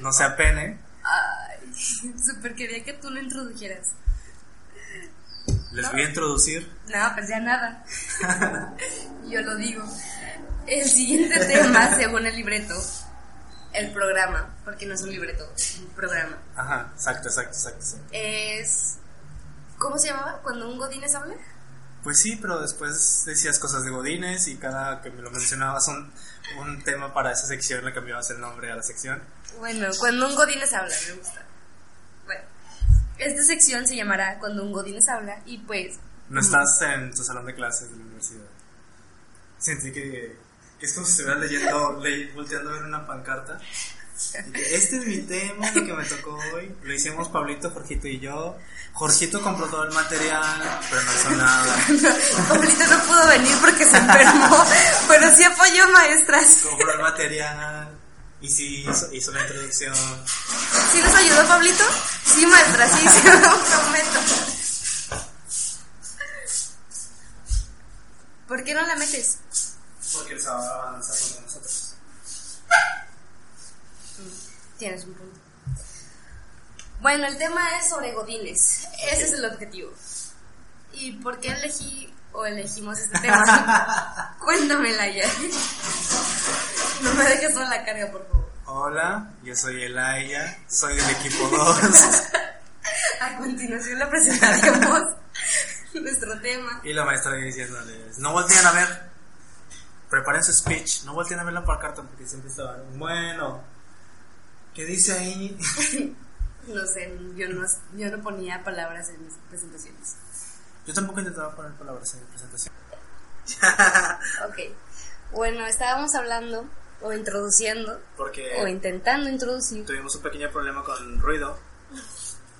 no se apene. Ay, <laughs> súper quería que tú lo introdujeras. Les voy a introducir No, pues ya nada. <laughs> Yo lo digo. El siguiente tema, según el libreto, el programa, porque no es un libreto, es un programa, Ajá, exacto, exacto, exacto, exacto. es... ¿Cómo se llamaba? Cuando un Godínez habla. Pues sí, pero después decías cosas de Godines y cada que me lo mencionabas un, un tema para esa sección le cambiabas el nombre a la sección. Bueno, cuando un Godínez habla, me gusta. Bueno, esta sección se llamará Cuando un Godínez habla y pues... No estás en tu salón de clases de la universidad. Sentí que, que es como si estuvieras leyendo, le- volteando a ver una pancarta. Este es mi tema, lo que me tocó hoy. Lo hicimos Pablito, Jorgito y yo. Jorgito compró todo el material, pero no hizo nada. <laughs> Pablito no pudo venir porque se enfermó, pero sí apoyó maestras. Compró el material y sí hizo, hizo la introducción. ¿Sí nos ayudó Pablito? Sí, maestra, sí, sí, <laughs> prometo. ¿Por qué no la metes? El sábado va a avanzar con nosotros. Tienes un punto. Bueno, el tema es sobre Godines. Ese es el objetivo. ¿Y por qué elegí o elegimos este tema? <laughs> Cuéntame, Laia. No me dejes sola la carga, por favor. Hola, yo soy Elaya, soy del equipo 2. <laughs> A continuación le presentaremos <laughs> nuestro tema. y la maestra diciéndoles, no volteen a ver, preparen su speech, no volteen a ver la pancarta porque siempre estaban, bueno, ¿qué dice ahí? <laughs> No sé, yo no, yo no ponía palabras en mis presentaciones. Yo tampoco intentaba poner palabras en mi presentación. <laughs> Ok. Bueno, estábamos hablando o introduciendo o Porque intentando introducir. tuvimos un pequeño problema con ruido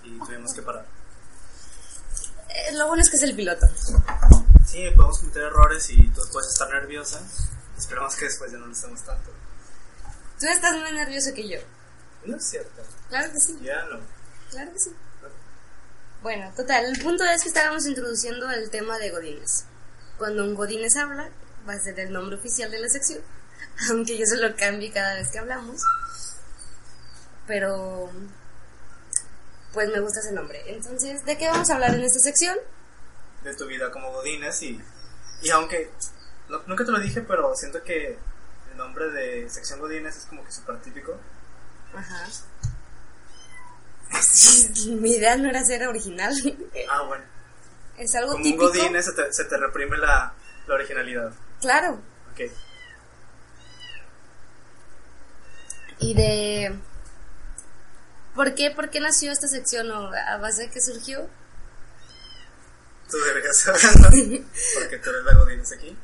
y tuvimos que parar. Eh, lo bueno es que es el piloto. Sí, podemos cometer errores y tú puedes estar nerviosa. Esperamos que después ya no lo estemos tanto. Tú estás más nervioso que yo. No es cierto. Claro que sí. Ya no. Claro que sí. Bueno, total, el punto es que estábamos introduciendo el tema de Godines. Cuando un Godines habla, va a ser el nombre oficial de la sección, <laughs> aunque yo se lo cambie cada vez que hablamos. Pero, pues me gusta ese nombre. Entonces, ¿de qué vamos a hablar en esta sección? De tu vida como Godines y, y aunque no- nunca te lo dije, pero siento que el nombre de sección Godines es como que súper típico. Ajá. <laughs> Mi idea no era ser original. Ah, bueno. Es algo Como un típico. Godines se te, se te reprime la, la originalidad. Claro. Ok. Y de... ¿Por qué, ¿Por qué nació esta sección o a base de qué surgió? Tú deberías hablando. <laughs> Porque tú eres la Godines aquí.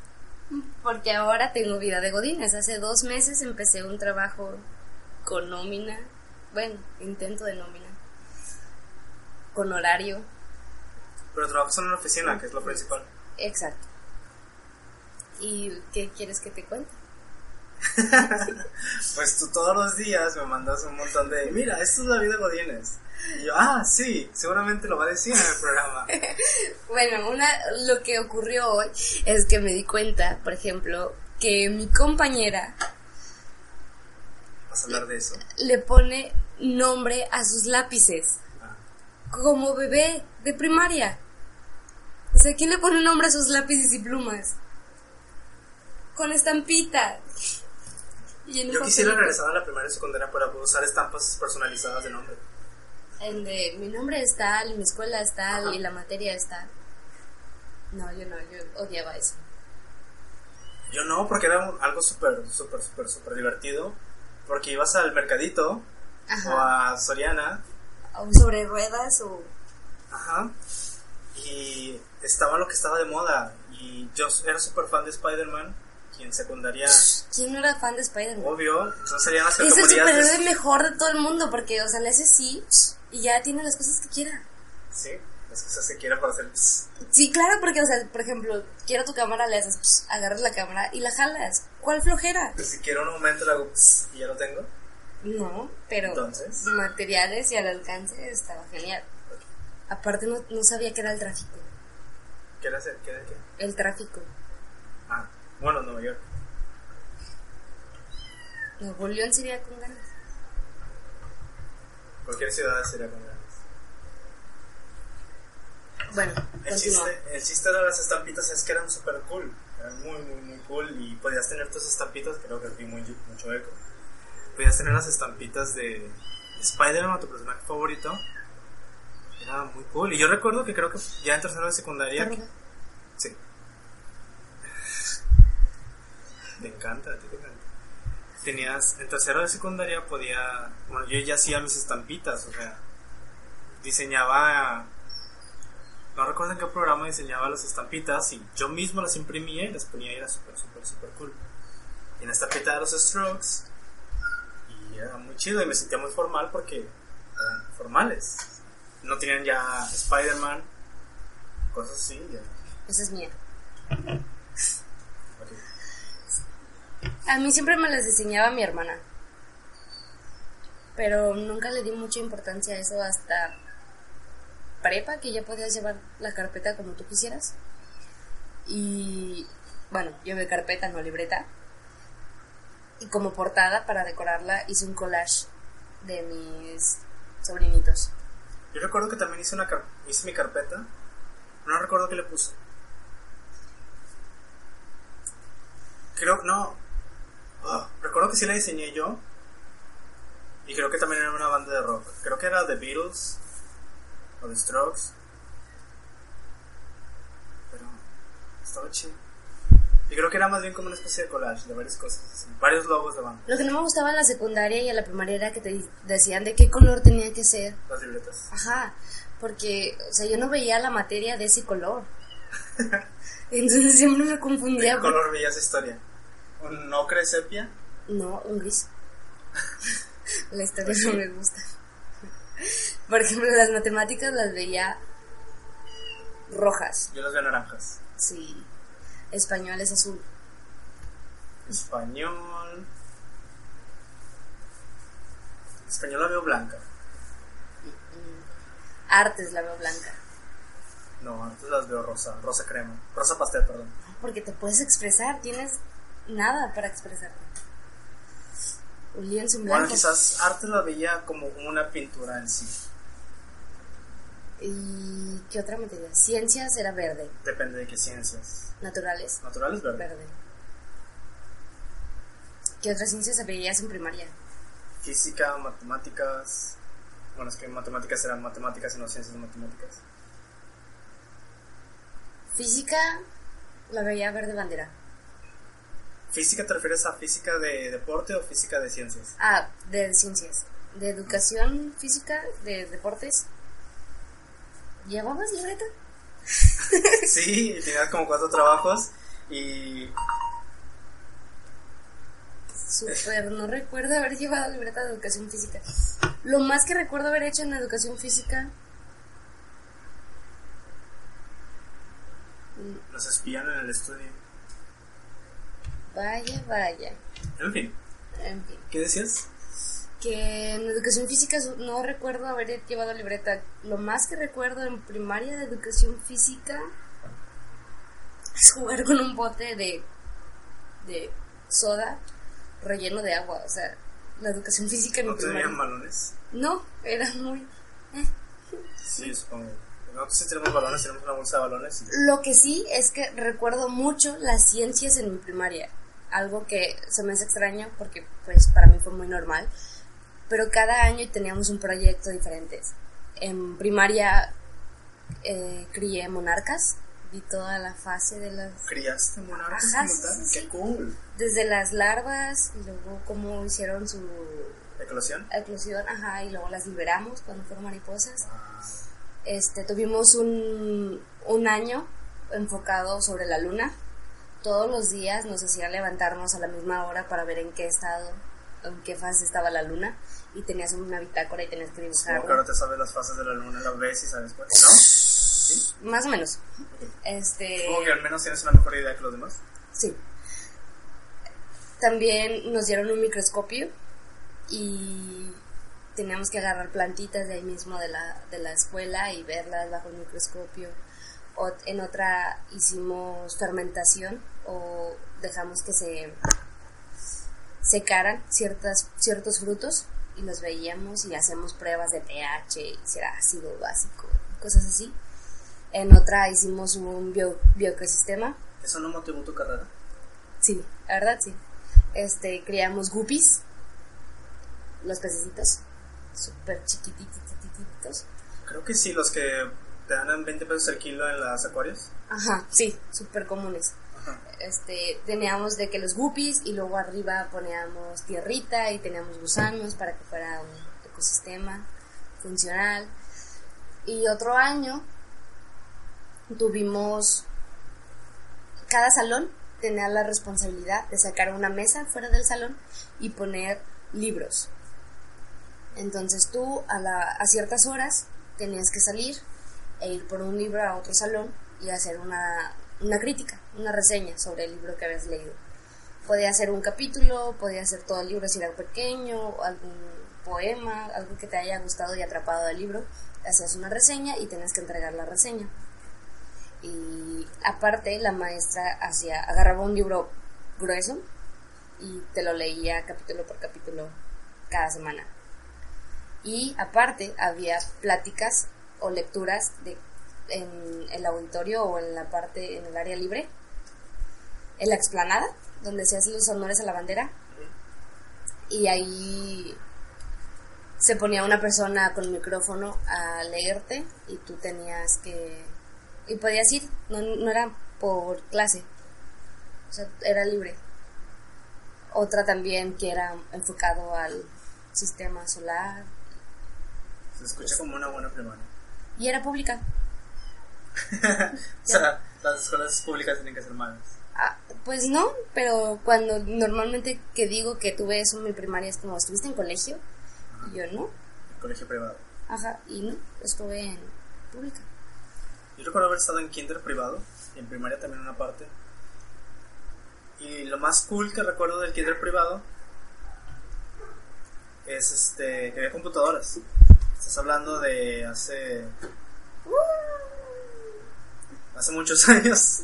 Porque ahora tengo vida de godines. Hace dos meses empecé un trabajo con nómina. Bueno, intento de nómina. Con horario. Pero trabajas en una oficina, que es lo principal. Exacto. ¿Y qué quieres que te cuente? <laughs> Pues tú todos los días me mandas un montón de, mira, esto es la vida Godines. Y yo, ah, sí, seguramente lo va a decir en el programa. <laughs> Bueno, una, lo que ocurrió hoy es que me di cuenta, por ejemplo, que mi compañera ¿Vas a hablar de eso? le pone nombre a sus lápices. Ah, Como bebé de primaria. O sea, ¿quién le pone nombre a sus lápices y plumas? Con estampita. Y en un Yo quisiera regresar a la primaria y secundaria para poder usar estampas personalizadas de nombre. En de mi nombre es tal, mi escuela es tal y la materia es tal. No, yo no, yo odiaba eso. Yo no, porque era algo súper, súper, súper, súper divertido. Porque ibas al mercadito o a Soriana, O sobre ruedas o... ajá, y estaba lo que estaba de moda. Y yo era súper fan de Spider-Man, en secundaria, ¿Quién no era fan de Spider-Man? obvio, entonces salían las Es el categorías de- superhéroe mejor de todo el mundo porque, o sea, le hace sí y ya tiene las cosas que quiera. Sí, las cosas que quiera para hacer. Sí, claro, porque, o sea, por ejemplo, quiero tu cámara, le haces, agarras la cámara y la jalas. ¿Cuál flojera? Pues si quiero un momento le hago y ya lo tengo. No, pero Entonces. materiales y al alcance estaba genial. Aparte no, no sabía que era el tráfico. ¿Qué era? ¿Qué era qué? El tráfico. Bueno, Nueva York. Nuevo León sería con ganas. Cualquier ciudad sería con ganas. Bueno, El chiste, el chiste de las estampitas es que eran súper cool. Eran muy, muy, muy cool. Y podías tener tus estampitas, creo que aquí muy, mucho eco. Podías tener las estampitas de Spider-Man, tu personaje favorito. Era muy cool. Y yo recuerdo que creo que ya en tercero de secundaria. Sí. Te encanta, a ti te encanta. Tenías, en tercero de secundaria podía, bueno, yo ya hacía mis estampitas, o sea, diseñaba, no recuerdo en qué programa diseñaba las estampitas y yo mismo las imprimía y las ponía y era súper, súper, súper cool. Y en la estampita de los Strokes, y era muy chido y me sentía muy formal porque eran formales. No tenían ya Spider-Man, cosas así, ya. Esa es mía. <laughs> A mí siempre me las diseñaba mi hermana. Pero nunca le di mucha importancia a eso hasta prepa, que ya podías llevar la carpeta como tú quisieras. Y bueno, llevé carpeta, no libreta. Y como portada para decorarla hice un collage de mis sobrinitos. Yo recuerdo que también hice, una hice mi carpeta. No recuerdo qué le puse. Creo, no. Ah, recuerdo que sí la diseñé yo. Y creo que también era una banda de rock. Creo que era The Beatles o The Strokes. Pero estaba chido. Y creo que era más bien como una especie de collage de varias cosas. así, Varios logos de banda. Lo que no me gustaba en la secundaria y en la primaria era que te decían de qué color tenía que ser. Las libretas. Ajá, porque, o sea, yo no veía la materia de ese color. <laughs> Entonces siempre me ¿De confundía. qué color veías historia? ¿Un ocre sepia? No, un gris. <laughs> la historia no me gusta. Por ejemplo, las matemáticas las veía rojas. Yo las veo naranjas. Sí. Español es azul. Español. Español la veo blanca. Artes la veo blanca. No, antes las veo rosa, rosa crema. Rosa pastel, perdón. Porque te puedes expresar, tienes nada para expresarte. Un lienzo en Bueno, blanco. quizás arte la veía como una pintura en sí. ¿Y qué otra materia? Ciencias era verde. Depende de qué ciencias. Naturales, Naturales, verde. verde. ¿Qué otras ciencias veías en primaria? Física, matemáticas. Bueno, es que matemáticas eran matemáticas y no ciencias matemáticas. Física la veía verde bandera. ¿Física te refieres a física de deporte o física de ciencias? Ah, de ciencias. De educación física, de deportes. ¿Llevabas libreta? <laughs> Sí, y tenías como cuatro trabajos y Súper, no recuerdo haber llevado libreta de educación física. Lo más que recuerdo haber hecho en educación física. nos espían en el estudio. Vaya, vaya. En fin, En fin. ¿qué decías? Que en educación física no recuerdo haber llevado libreta. Lo más que recuerdo en primaria de educación física es jugar con un bote de, de soda relleno de agua. O sea, la educación física en ¿No mi primaria. tenían balones? No, era muy... eh. Sí, supongo. Nosotros sí tenemos balones, tenemos una bolsa de balones. y- Lo que sí es que recuerdo mucho las ciencias en mi primaria. Algo que se me hace extraño porque pues para mí fue muy normal. Pero cada año teníamos un proyecto diferente. En primaria eh, crié monarcas. Vi toda la fase de las... ¿Criaste monarcas Ajá, sí, sí, ¡Qué cool! Desde las larvas y luego cómo hicieron su ¿Eclosión? eclosión, ajá, y luego las liberamos cuando fueron mariposas. Ah, Este, tuvimos un, un año enfocado sobre la luna. Todos los días nos hacía levantarnos a la misma hora para ver en qué estado, en qué fase estaba la luna. Y tenías una bitácora y tenías que ahora dibujarlo. te sabes las fases de la luna, las ves y sabes cuál. ¿No? Más o menos. Este, Supongo que al menos tienes una mejor idea que los demás. sí. También nos dieron un microscopio y teníamos que agarrar plantitas de ahí mismo de la, de la escuela y verlas bajo el microscopio. En otra hicimos fermentación o dejamos que se secaran ciertas, ciertos frutos y los veíamos y hacemos pruebas de pH y si era ácido básico, cosas así. En otra hicimos un bio, bioecosistema ¿Eso no motivó tu carrera? Sí, la verdad sí. Este, criamos guppies, los pececitos, súper chiquitititos. Creo que sí, los que te dan 20 pesos el kilo en las acuarios. Ajá, sí, súper comunes. Ajá. Este, teníamos de que los guppies y luego arriba poníamos tierrita y teníamos gusanos para que fuera un ecosistema funcional. Y otro año tuvimos, cada salón tenía la responsabilidad de sacar una mesa fuera del salón y poner libros. Entonces tú a, la, a ciertas horas tenías que salir e ir por un libro a otro salón y hacer una, una crítica, una reseña sobre el libro que habías leído. Podía ser un capítulo, podía ser todo el libro si era pequeño, algún poema, algo que te haya gustado y atrapado del libro. Hacías una reseña y tenías que entregar la reseña. Y aparte la maestra hacía, agarraba un libro grueso y te lo leía capítulo por capítulo cada semana. Y aparte había pláticas o lecturas de, en el auditorio o en la parte, en el área libre, en la explanada, donde se hacen los honores a la bandera. Y ahí se ponía una persona con micrófono a leerte y tú tenías que... Y podías ir, no, no era por clase, o sea, era libre. Otra también que era enfocado al sistema solar Se escucha como una buena primaria. Y era pública. <laughs> o sea, las escuelas públicas tienen que ser malas. Ah, pues no, pero cuando normalmente que digo que tuve eso en mi primaria es como, ¿estuviste en colegio? Y yo no, El colegio privado. ajá, y no, estuve en pública. Yo recuerdo haber estado en kinder privado y en primaria también una parte. Y lo más cool que recuerdo del kinder privado es este que había computadoras. Estás hablando de hace hace muchos <laughs> años.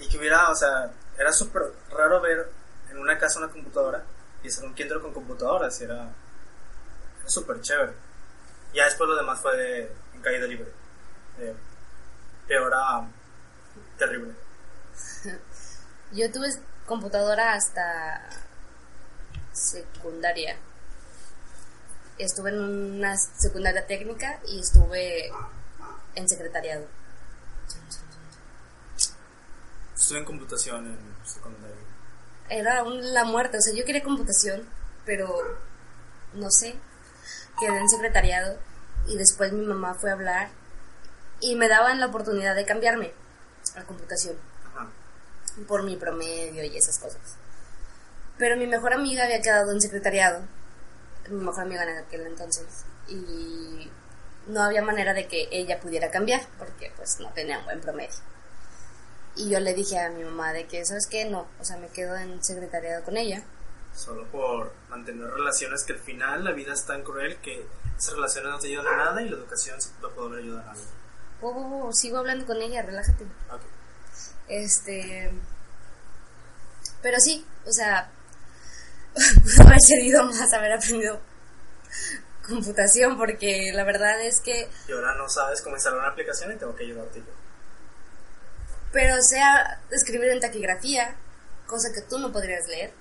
y que hubiera, o sea, era súper raro ver en una casa una computadora y hacer un kinder con computadoras. Y era, era súper chévere. Ya después lo demás fue de, en caída libre. Eh, peor a terrible. Yo tuve computadora hasta secundaria. Estuve en una secundaria técnica y estuve en secretariado. Estuve en computación en secundaria. Era la muerte, o sea, yo quería computación, pero no sé, quedé en secretariado y después mi mamá fue a hablar y me daban la oportunidad de cambiarme a computación por mi promedio y esas cosas. Pero mi mejor amiga había quedado en secretariado, mi mejor amiga en aquel entonces, y no había manera de que ella pudiera cambiar porque pues no tenía un buen promedio. Y yo le dije a mi mamá de que, ¿sabes qué? No, o sea, me quedo en secretariado con ella. Solo por mantener relaciones que al final la vida es tan cruel que esas relaciones no te ayudan a nada y la educación no puede ayudar a nada. Oh, oh, oh, sigo hablando con ella, relájate. Este. Pero sí, o sea, <laughs> pudo haber servido más haber aprendido computación porque la verdad es que... Y ahora no sabes cómo instalar una aplicación y tengo que ayudarte yo. Pero sea escribir en taquigrafía, cosa que tú no podrías leer.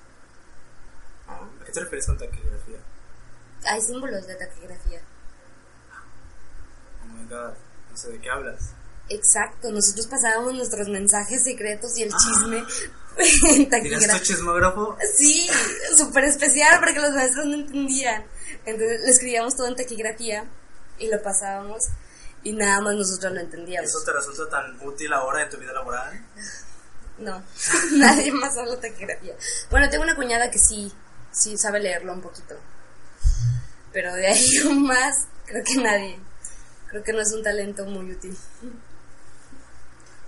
¿A qué te refieres con taquigrafía? Hay símbolos de taquigrafía. Oh my god, no sé de qué hablas. Exacto, nosotros pasábamos nuestros mensajes secretos y el chisme <laughs> en taquigrafía. tu chismógrafo? Sí, súper especial porque los maestros no entendían. Entonces le escribíamos todo en taquigrafía y lo pasábamos y nada más nosotros lo entendíamos. ¿Eso te resulta tan útil ahora en tu vida laboral? No, <laughs> nadie más habla taquigrafía. Bueno, tengo una cuñada que sí, sí sabe leerlo un poquito. Pero de ahí <laughs> más, creo que nadie. Creo que no es un talento muy útil.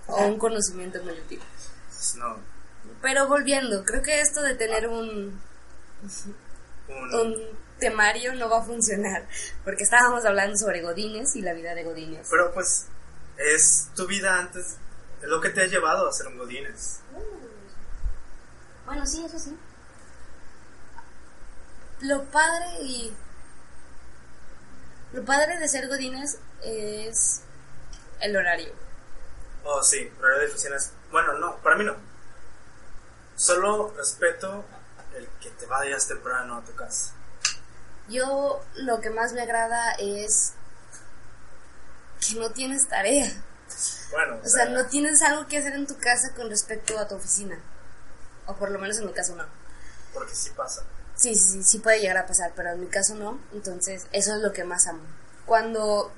O un conocimiento muy útil. No. Pero volviendo, creo que esto de tener un, un temario no va a funcionar, porque estábamos hablando sobre Godines y la vida de Godines. Pero pues es tu vida antes, es lo que te ha llevado a ser un Godines. Bueno, sí, eso sí. Lo padre y... Lo padre de ser Godines es el horario. Oh, sí, horario de oficinas. Bueno, no, para mí no. Solo respeto el que te vayas temprano a tu casa. Yo lo que más me agrada es que no tienes tarea. Bueno, o, sea, no tienes algo que hacer en tu casa con respecto a tu oficina. O por lo menos en mi caso no. Porque sí pasa. Sí, sí, sí, sí puede llegar a pasar, pero en mi caso no. Entonces, eso es lo que más amo. Cuando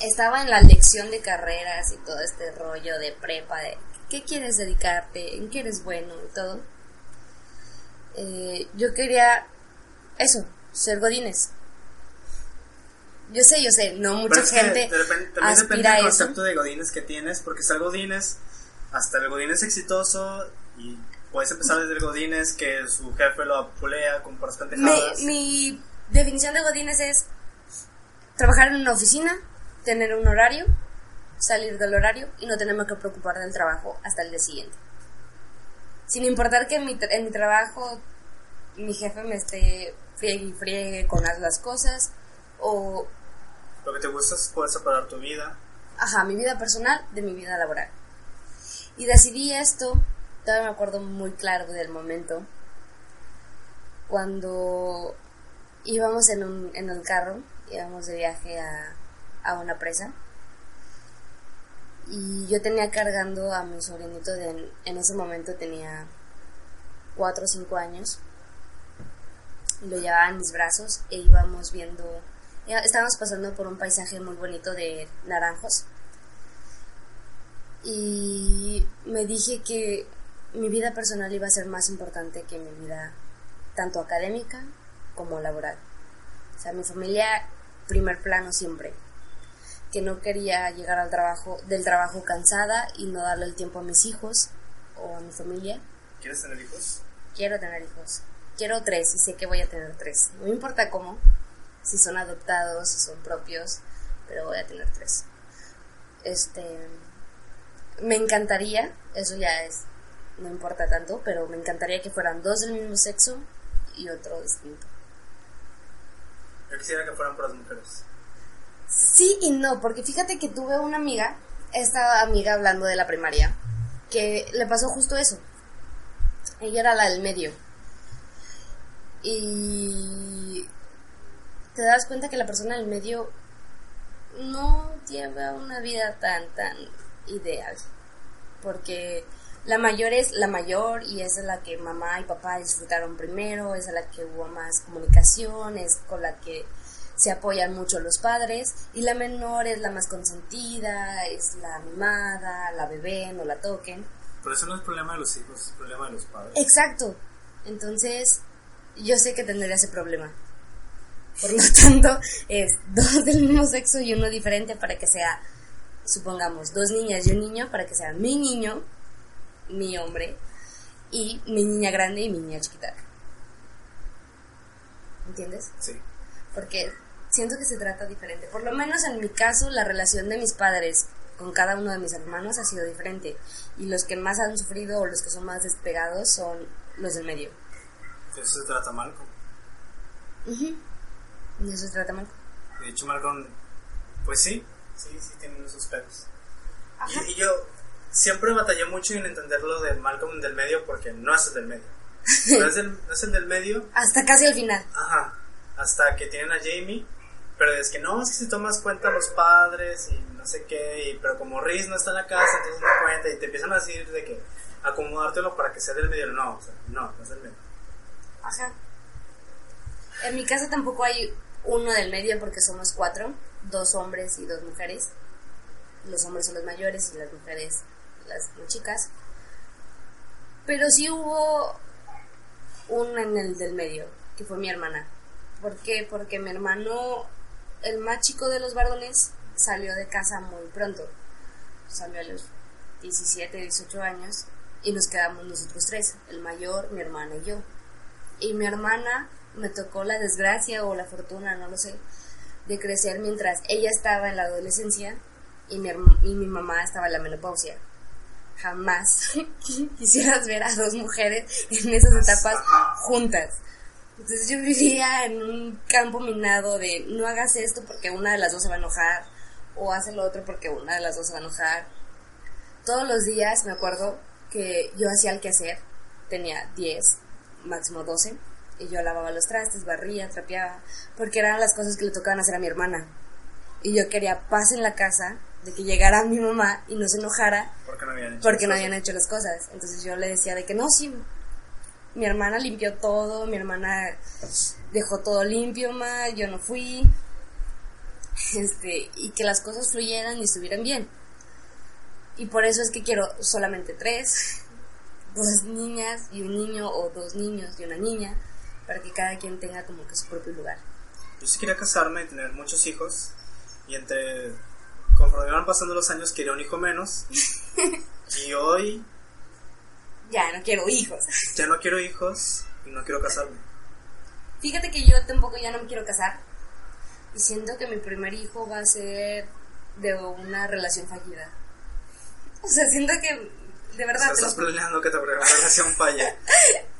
estaba en la lección de carreras y todo este rollo de prepa, de qué quieres dedicarte, en qué eres bueno y todo, eh, yo quería eso, ser godines. Yo sé, yo sé, no mucha gente también depende del concepto de godines que tienes, porque ser godines, hasta el godines exitoso y puedes empezar desde el godines que su jefe lo apulea con por mi, mi definición de godines es trabajar en una oficina, tener un horario, salir del horario y no tenerme que preocupar del trabajo hasta el día siguiente. Sin importar que en mi, en mi trabajo mi jefe me esté friegue y friegue con las cosas o... Lo que te gusta es poder separar tu vida. Ajá, mi vida personal de mi vida laboral. Y decidí esto, todavía me acuerdo muy claro del momento, cuando íbamos en, un, en el carro, íbamos de viaje a, a una presa y yo tenía cargando a mi sobrinito de, en ese momento tenía 4 o 5 años lo llevaba en mis brazos e íbamos viendo, estábamos pasando por un paisaje muy bonito de naranjos y me dije que mi vida personal iba a ser más importante que mi vida tanto académica como laboral. O sea, mi familia primer plano siempre. Que no quería llegar al trabajo, del trabajo cansada y no darle el tiempo a mis hijos o a mi familia. ¿Quieres tener hijos? Quiero tener hijos. Quiero tres y sé que voy a tener tres. No me importa cómo, si son adoptados, si son propios, pero voy a tener tres. Este, me encantaría, eso ya es, no importa tanto, pero me encantaría que fueran dos del mismo sexo y otro distinto. Yo quisiera que fueran puras mujeres. Sí y no, porque fíjate que tuve una amiga, esta amiga hablando de la primaria, que le pasó justo eso. Ella era la del medio. Y te das cuenta que la persona del medio no lleva una vida tan, tan ideal. Porque la mayor es la mayor y es la que mamá y papá disfrutaron primero, es la que hubo más comunicación, es con la que se apoyan mucho los padres y la menor es la más consentida, es la mimada, la bebé, no la toquen. Pero eso no es problema de los hijos, es problema de los padres. Exacto. Entonces, yo sé que tendría ese problema. Por lo <laughs> tanto, es dos del mismo sexo y uno diferente para que sea, supongamos, dos niñas y un niño para que sea mi niño, mi hombre, y mi niña grande y mi niña chiquita. ¿Entiendes? Sí. Porque siento que se trata diferente. Por lo menos en mi caso, la relación de mis padres con cada uno de mis hermanos ha sido diferente. Y los que más han sufrido o los que son más despegados son los del medio. Eso se trata Malcolm. Ujú. Y eso se trata mal. De hecho, Malcolm, pues sí, sí, sí tiene esos pelos. Y, y yo siempre batallé mucho en entender lo de Malcolm del medio porque no es el del medio. <laughs> No es el, no es el del medio, Hasta casi al final. ajá, hasta que tienen a Jamie. Pero es que no, es que si tomas cuenta los padres y no sé qué, y, pero como Riz no está en la casa, entonces no cuenta y te empiezan a decir de que acomodártelo para que sea del medio. No, o sea, no, no es del medio. Ajá. En mi casa tampoco hay uno del medio porque somos cuatro, dos hombres y dos mujeres. Los hombres son los mayores y las mujeres las chicas. Pero sí hubo uno en el del medio, que fue mi hermana. ¿Por qué? Porque mi hermano, el más chico de los varones, salió de casa muy pronto. Salió a los 17, 18 años y nos quedamos nosotros tres, el mayor, mi hermana y yo. Y mi hermana me tocó la desgracia o la fortuna, no lo sé, de crecer mientras ella estaba en la adolescencia y mi, y mi mamá estaba en la menopausia. Jamás <laughs> quisieras ver a dos mujeres en esas etapas juntas. Entonces yo vivía en un campo minado de no hagas esto porque una de las dos se va a enojar o haz lo otro porque una de las dos se va a enojar. Todos los días me acuerdo que yo hacía el quehacer, tenía 10, máximo 12, y yo lavaba los trastes, barría, trapeaba, porque eran las cosas que le tocaban hacer a mi hermana. Y yo quería paz en la casa, de que llegara mi mamá y no se enojara Porque no habían hecho porque no habían hecho las cosas. Entonces yo le decía de que no, sí, mi hermana limpió todo, mi hermana dejó todo limpio, ma, yo no fui. Este, y que las cosas fluyeran y estuvieran bien. Y por eso es que quiero solamente tres, dos niñas y un niño, o dos niños y una niña, para que cada quien tenga como que su propio lugar. Yo sí quería casarme y tener muchos hijos. Y entre. Conforme iban pasando los años, quería un hijo menos. <laughs> y hoy Ya, no quiero hijos. ya no quiero hijos y no quiero casarme. Fíjate que yo tampoco ya no me quiero casar. Y siento que mi primer hijo va a ser de una relación fallida. O sea, siento que de O sea, verdad. estás lo- planeando que tu primera relación falle. <laughs>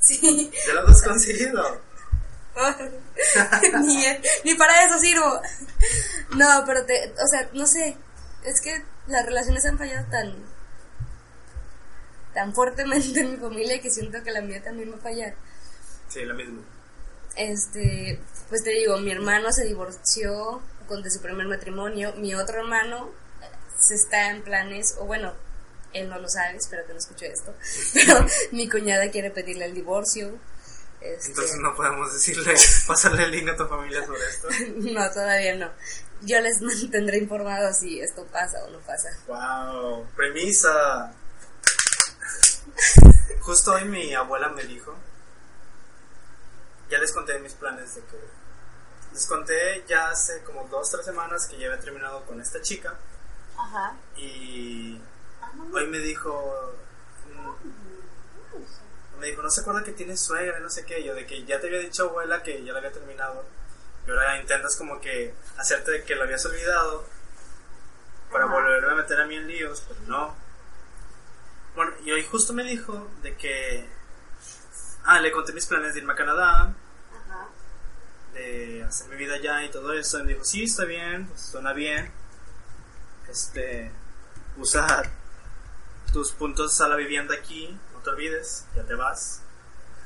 Sí. Ya lo has conseguido. <laughs> ni, ni para eso sirvo. No, pero te, o sea, no sé. Es que las relaciones han fallado tan tan fuertemente <laughs> en mi familia que siento que la mía también va a fallar. Sí, lo mismo. Este, pues te digo, mi hermano se divorció con de su primer matrimonio, mi otro hermano eh, se está en planes, o bueno, él no lo sabe, espero que no escuche esto, <laughs> pero <laughs> mi cuñada quiere pedirle el divorcio. Este, Entonces no podemos decirle, pasarle el link a tu familia sobre esto. no, todavía no. Yo les mantendré informados si esto pasa o no pasa. Wow, premisa. Justo hoy mi abuela me dijo, ya les conté mis planes de que Les conté ya hace como dos, tres semanas que ya había terminado con esta chica. Ajá. Y hoy me dijo, mm, me dijo, no se acuerda que tienes suegra, no sé qué, yo de que ya te había dicho abuela que ya la había terminado. Y ahora intentas como que hacerte de que lo habías olvidado para volverme a meter a mí en líos, pero no. Bueno, y hoy justo me dijo de que, ah, le conté mis planes de irme a Canadá, Ajá. de hacer mi vida allá y todo eso. Y me dijo, sí, está bien, pues, suena bien. Este, usa tus puntos a la vivienda aquí, no te olvides, ya te vas.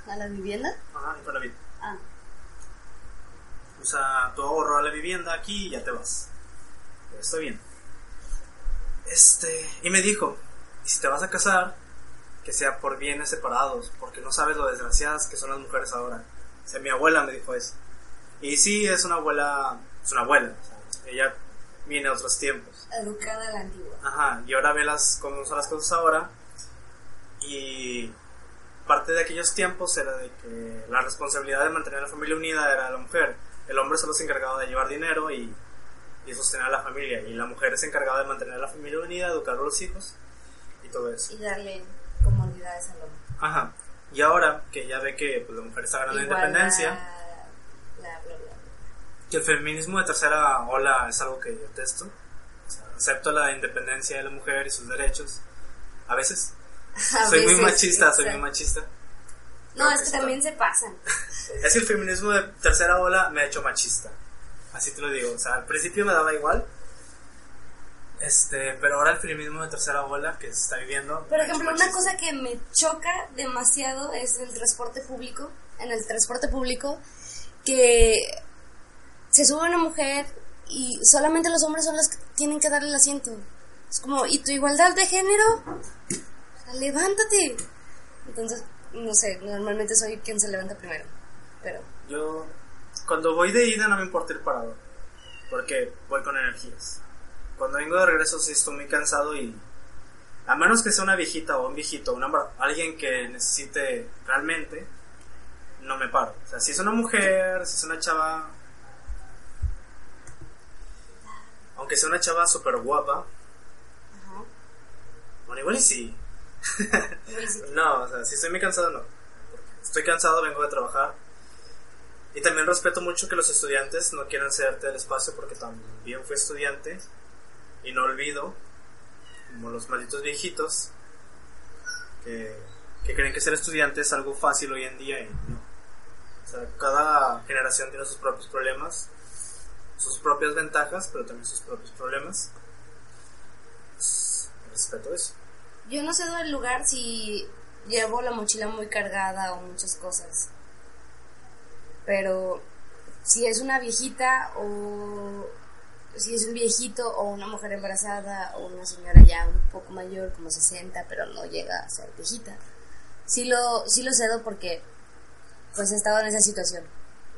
¿A la vivienda? Ajá, con la vi- Ah. Usa tu ahorro a la vivienda aquí y ya te vas. Está bien. Este, y me dijo, "Y si te vas a casar, que sea por bienes separados, porque no sabes lo desgraciadas que son las mujeres ahora. O sea, mi abuela me dijo eso. Y sí, es una abuela, es una abuela, o sea, ella viene de otros tiempos. Educada a la antigua. Ajá, y ahora ve las, cómo son las cosas ahora. Y parte de aquellos tiempos era de que la responsabilidad de mantener a la familia unida era la mujer. El hombre solo se encargaba de llevar dinero y, y sostener a la familia. Y la mujer se encargaba de mantener a la familia unida, educar a los hijos todo eso. Y darle comodidades al hombre. Ajá. Y ahora que ya ve que pues, la mujer está ganando Igualdad, independencia, bla, bla. que el feminismo de tercera ola es algo que yo detesto. O sea, acepto la independencia de la mujer y sus derechos. A veces. <laughs> A soy muy veces, machista, soy muy machista. No, Creo es que que está- también se pasan. <laughs> Es que el feminismo de tercera ola me ha hecho machista. Así te lo digo. O sea, al principio me daba igual. Este, pero ahora el feminismo de tercera ola que se está viviendo. Por ejemplo, una cosa que me choca demasiado es el transporte público. En el transporte público, que se sube una mujer y solamente los hombres son los que tienen que darle el asiento. Es como, ¿y tu igualdad de género? Levántate. Entonces, no sé, normalmente soy quien se levanta primero. Pero, Yo, cuando voy de ida no me importa ir parado. Porque voy con energías. Cuando vengo de regreso sí estoy muy cansado y... A menos que sea una viejita o un viejito, una, alguien que necesite realmente, no me paro. O sea, si es una mujer, si es una chava... Aunque sea una chava súper guapa, ajá. bueno, <laughs> igual y sí. No, o sea, si estoy muy cansado, no. Estoy cansado, vengo de trabajar. Y también respeto mucho que los estudiantes no quieran cederte el espacio porque también fui estudiante. Y no olvido, como los malditos viejitos, que, que creen que ser estudiante es algo fácil hoy en día y no. O sea, cada generación tiene sus propios problemas, sus propias ventajas, pero también sus propios problemas. Pues, respeto eso. Yo no cedo el lugar si llevo la mochila muy cargada o muchas cosas. Pero si es una viejita o si es un viejito o una mujer embarazada o una señora ya un poco mayor, como 60, pero no llega a ser viejita, sí lo, sí lo cedo porque pues he estado en esa situación.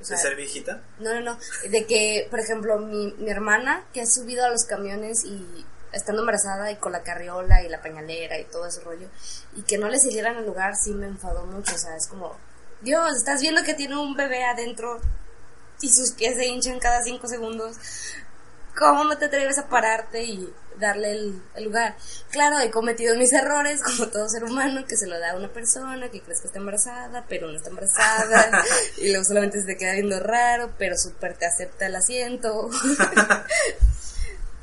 O sea, ¿De ser viejita? no, no, no. De que, por ejemplo, mi, mi hermana que ha subido a los camiones y estando embarazada y con la carriola y la pañalera y todo ese rollo, y que no le siguieran el lugar, sí me enfadó mucho. O sea, es como, Dios, estás viendo que tiene un bebé adentro y sus pies se hinchan cada cinco segundos. ¿Cómo no te atreves a pararte y darle el, el lugar? Claro, he cometido mis errores, como todo ser humano, que se lo da a una persona que crees que está embarazada, pero no está embarazada, <laughs> y luego solamente se te queda viendo raro, pero súper te acepta el asiento. <laughs>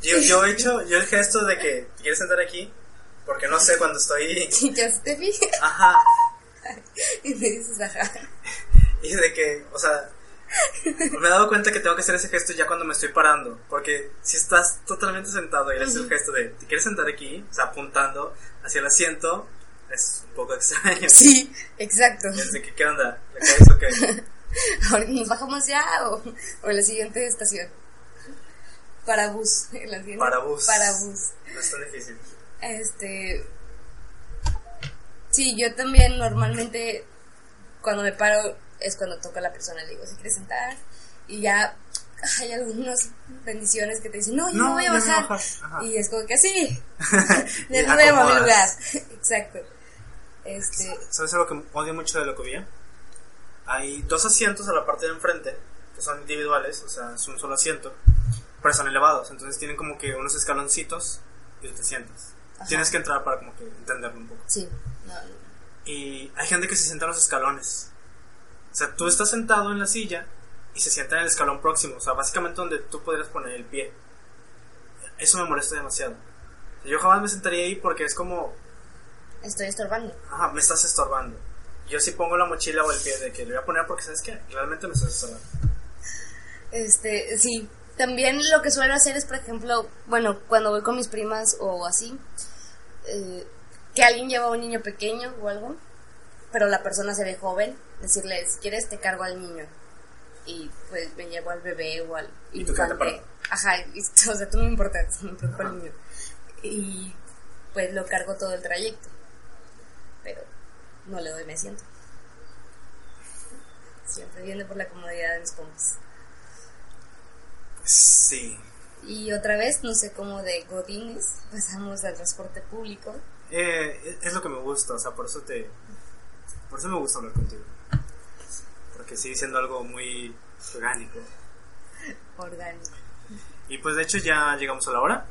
Yo, yo he hecho yo el gesto de que te quieres sentar aquí porque no sé cuando estoy. <laughs> y ya se te fija, Ajá. y me dices, ajá. Y de que, o sea, me he dado cuenta que tengo que hacer ese gesto ya cuando me estoy parando. Porque si estás totalmente sentado y haces el gesto de te quieres sentar aquí, o sea, apuntando hacia el asiento, es un poco extraño. Sí, exacto. Es de que, ¿qué onda? ¿Le caes o qué? <laughs> Ahora nos bajamos ya o, o en la siguiente estación. Para bus. en la siguiente- Para bus. Para bus. No es tan difícil. Este. Sí, yo también normalmente cuando me paro es cuando toca a la persona, le digo, si quieres sentar. Y ya hay algunas bendiciones que te dicen, no, yo no, No, voy a no bajar. Y es como que sí, voy a mi lugar. Exacto. Este. ¿Sabes algo que odio mucho de Locovía? Hay dos asientos a la parte de enfrente, que son individuales, o sea, es un solo asiento, pero son elevados, entonces tienen como que unos escaloncitos y te sientas. Ajá. Tienes que entrar para como que entenderlo un poco. Sí. No, no. Y hay gente que se sienta en los escalones. O sea, tú estás sentado en la silla y se sienta en el escalón próximo, o sea, básicamente donde tú podrías poner el pie. Eso me molesta demasiado. O sea, yo jamás me sentaría ahí porque es como, Estoy estorbando. ajá, me estás estorbando. Yo sí pongo la mochila o el pie de que lo voy a poner porque, ¿sabes qué? Realmente me estás estorbando. Este, sí. También lo que suelo hacer es, por ejemplo, bueno, cuando voy con mis primas o así, eh, que alguien lleva a un niño pequeño o algo, pero la persona se ve joven, decirle, si quieres te cargo al niño. Y pues me llevo al bebé o al Y tú infante. Ajá, y, <laughs> o sea, tú no me importas, me preocupa el niño. Y pues lo cargo todo el trayecto. Pero no le doy mi asiento. Siempre viene por la comodidad de mis compas. Sí. Y otra vez, no sé cómo de Godines, pasamos al transporte público. Eh, es lo que me gusta, o sea, por eso te... Por eso me gusta hablar contigo. Porque sigue siendo algo muy orgánico. Orgánico. Y pues de hecho ya llegamos a la hora.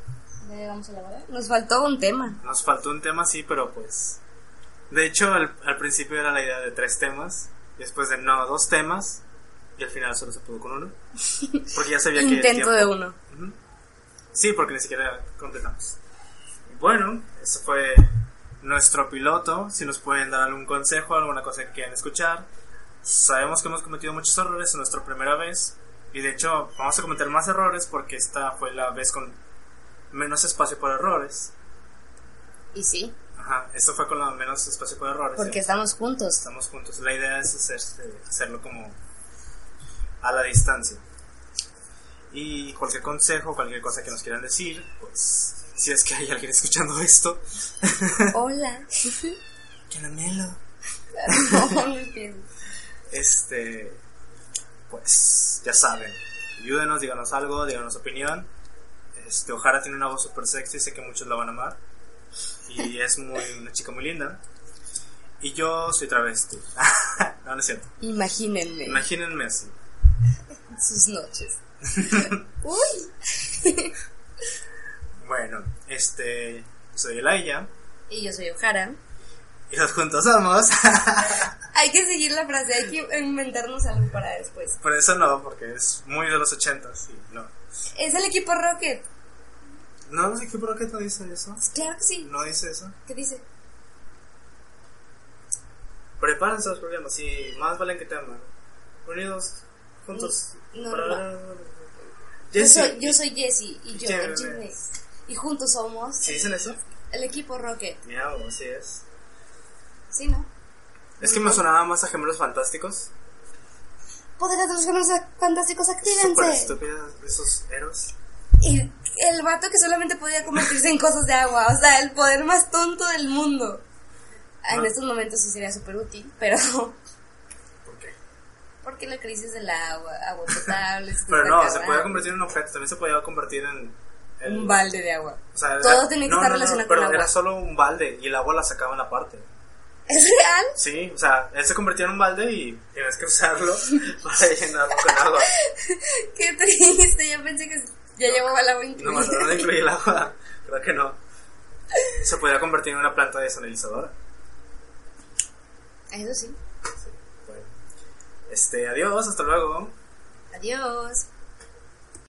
¿Ya llegamos a la hora? Nos faltó un tema. Nos faltó un tema, sí, pero pues... De hecho, al, al principio era la idea de tres temas. Después de no, dos temas. Y al final solo se pudo con uno. Porque ya sabía que... Intento de uno. Sí, porque ni siquiera completamos. Bueno, eso fue nuestro piloto. Si nos pueden dar algún consejo, alguna cosa que quieran escuchar. Sabemos que hemos cometido muchos errores en nuestra primera vez. Y de hecho, vamos a cometer más errores porque esta fue la vez con menos espacio por errores. Y sí, Ajá, esto fue con la menos espacio por errores. porque ¿eh? estamos juntos. estamos juntos. La idea es hacerse- hacerlo como a la distancia. Y cualquier consejo, cualquier cosa que nos quieran decir, pues si es que hay alguien escuchando esto, <laughs> Hola. caramelo. no, no empieces. Este, pues ya saben, ayúdenos, díganos algo, díganos opinión. Este, Ojara tiene una voz super sexy, sé que muchos la van a amar. Y <laughs> es muy, una chica muy linda. Y yo soy travesti. <laughs> no, no es cierto. Imagínenme Imagínense así. sus noches. Uy. Bueno, este, soy Elaya Y yo soy Ojara. y los juntos somos. <laughs> Hay que seguir la frase, hay que inventarnos algo para después. Por eso no, porque es muy de los ochentas y no. Es el equipo Rocket. No, no qué por qué no dice eso. Claro que sí. No dice eso. ¿Qué dice? Prepárense los problemas y más valen que teman. Unidos, juntos. No, para- Yo Jesse, soy, yo soy Jessie y yo, Jimmy. Y juntos somos ¿Sí dicen eso? el equipo Rocket. Miau, así es. ¿Sí, no? Es que me sonaba más a gemelos fantásticos. Poderes de los gemelos fantásticos, Súper actívense. estúpidos esos eros. Y el vato que solamente podía convertirse en cosas de agua. O sea, el poder más tonto del mundo. En No. estos momentos sí sería súper útil, pero <laughs> ¿Por qué? porque la crisis del agua, agua potable. se <laughs> Pero no, se podía convertir en un objeto, también se podía convertir en. Un balde de agua. O sea, Todo era- tenía que no, estar no, no, pero con agua. era solo un balde y el agua la sacaban aparte. ¿Es real? Sí, o sea, él se convertía en un balde y tienes que usarlo <laughs> para llenarlo con agua. <laughs> Qué triste, yo pensé que ya llevaba el agua No, incluida. no, no incluye el <laughs> agua, creo que no. Se podía convertir en una planta desalinizadora. Eso sí. Bueno, este, adiós, hasta luego. Adiós.